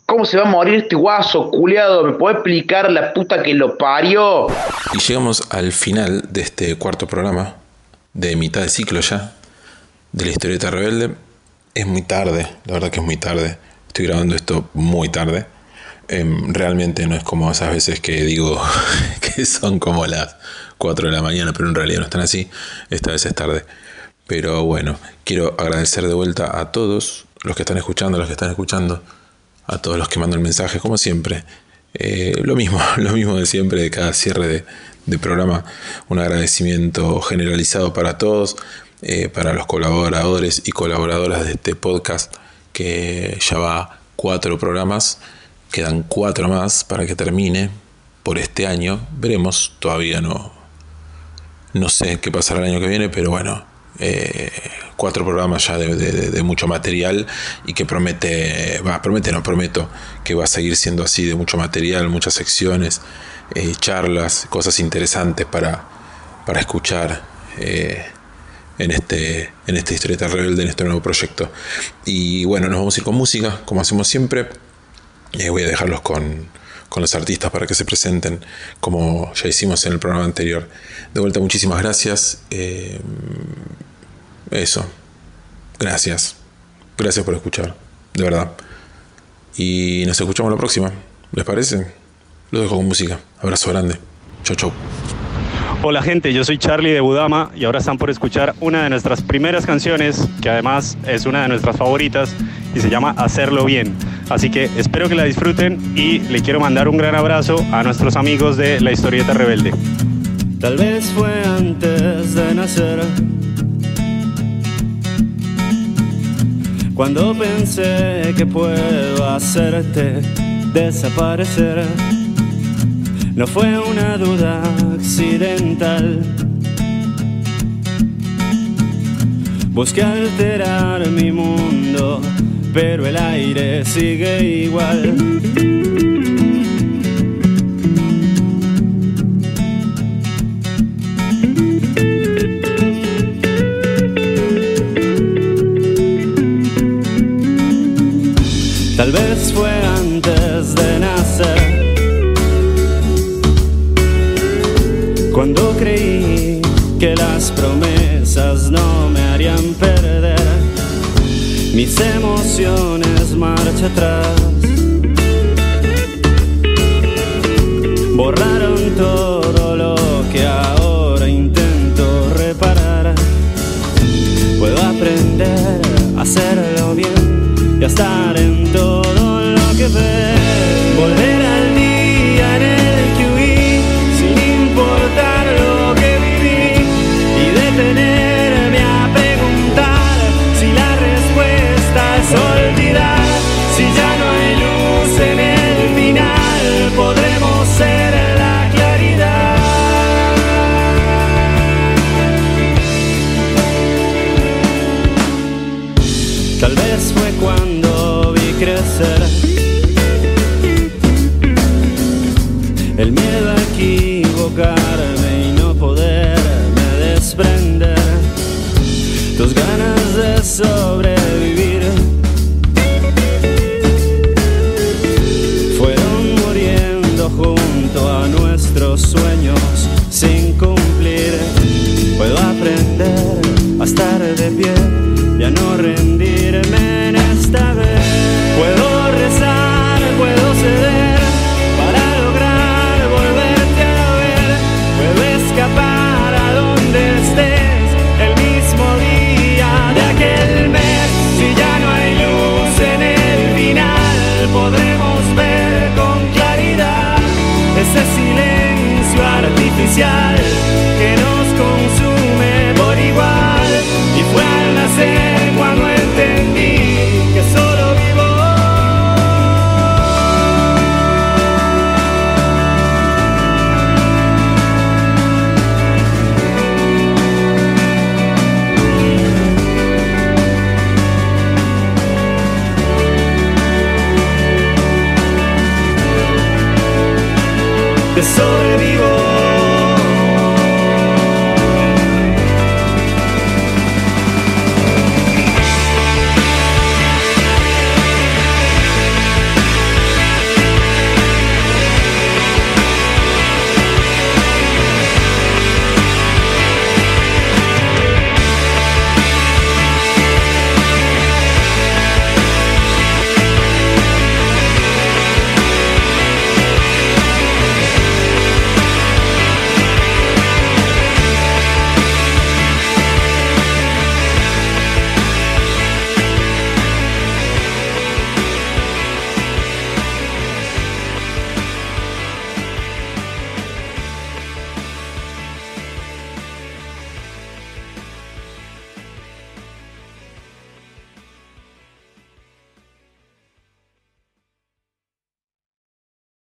¿Cómo se va a morir este guaso, culiado? ¿Me puede explicar la puta que lo parió? Y llegamos al final de este cuarto programa, de mitad de ciclo ya, de la historieta rebelde. Es muy tarde, la verdad que es muy tarde. Estoy grabando esto muy tarde. Em, realmente no es como esas veces que digo que son como las 4 de la mañana, pero en realidad no están así. Esta vez es tarde. Pero bueno, quiero agradecer de vuelta a todos los que están escuchando, los que están escuchando, a todos los que mandan mensajes, como siempre. Eh, lo mismo, lo mismo de siempre, de cada cierre de, programa. Un agradecimiento generalizado para todos, eh, para los colaboradores y colaboradoras de este podcast, que ya va cuatro programas. Quedan cuatro más para que termine por este año. Veremos, todavía no, no sé qué pasará el año que viene, pero bueno, eh, cuatro programas ya de, mucho material y que promete, va, promete, no prometo, que va a seguir siendo así de mucho material, muchas secciones, eh, charlas, cosas interesantes para, para escuchar eh, en, este, en esta historieta rebelde, en este nuevo proyecto. Y bueno, nos vamos a ir con música, como hacemos siempre. Voy a dejarlos con, con los artistas para que se presenten, como ya hicimos en el programa anterior. De vuelta, muchísimas gracias. Eh, eso. Gracias. Gracias por escuchar. De verdad. Y nos escuchamos la próxima. ¿Les parece? Lo dejo con música. Abrazo grande. Chau, chau. Hola gente, yo soy Charlie de Budama y ahora están por escuchar una de nuestras primeras canciones, que además es una de nuestras favoritas y se llama Hacerlo Bien. Así que espero que la disfruten y le quiero mandar un gran abrazo a nuestros amigos de La Historieta Rebelde. Tal vez fue antes de nacer. Cuando pensé que puedo hacerte desaparecer. No fue una duda accidental. Busqué alterar mi mundo, pero el aire sigue igual. Tal vez fue Cuando creí que las promesas no me harían perder mis emociones marcha atrás. Borraron todo lo que ahora intento reparar. Puedo aprender a hacerlo bien y a estar en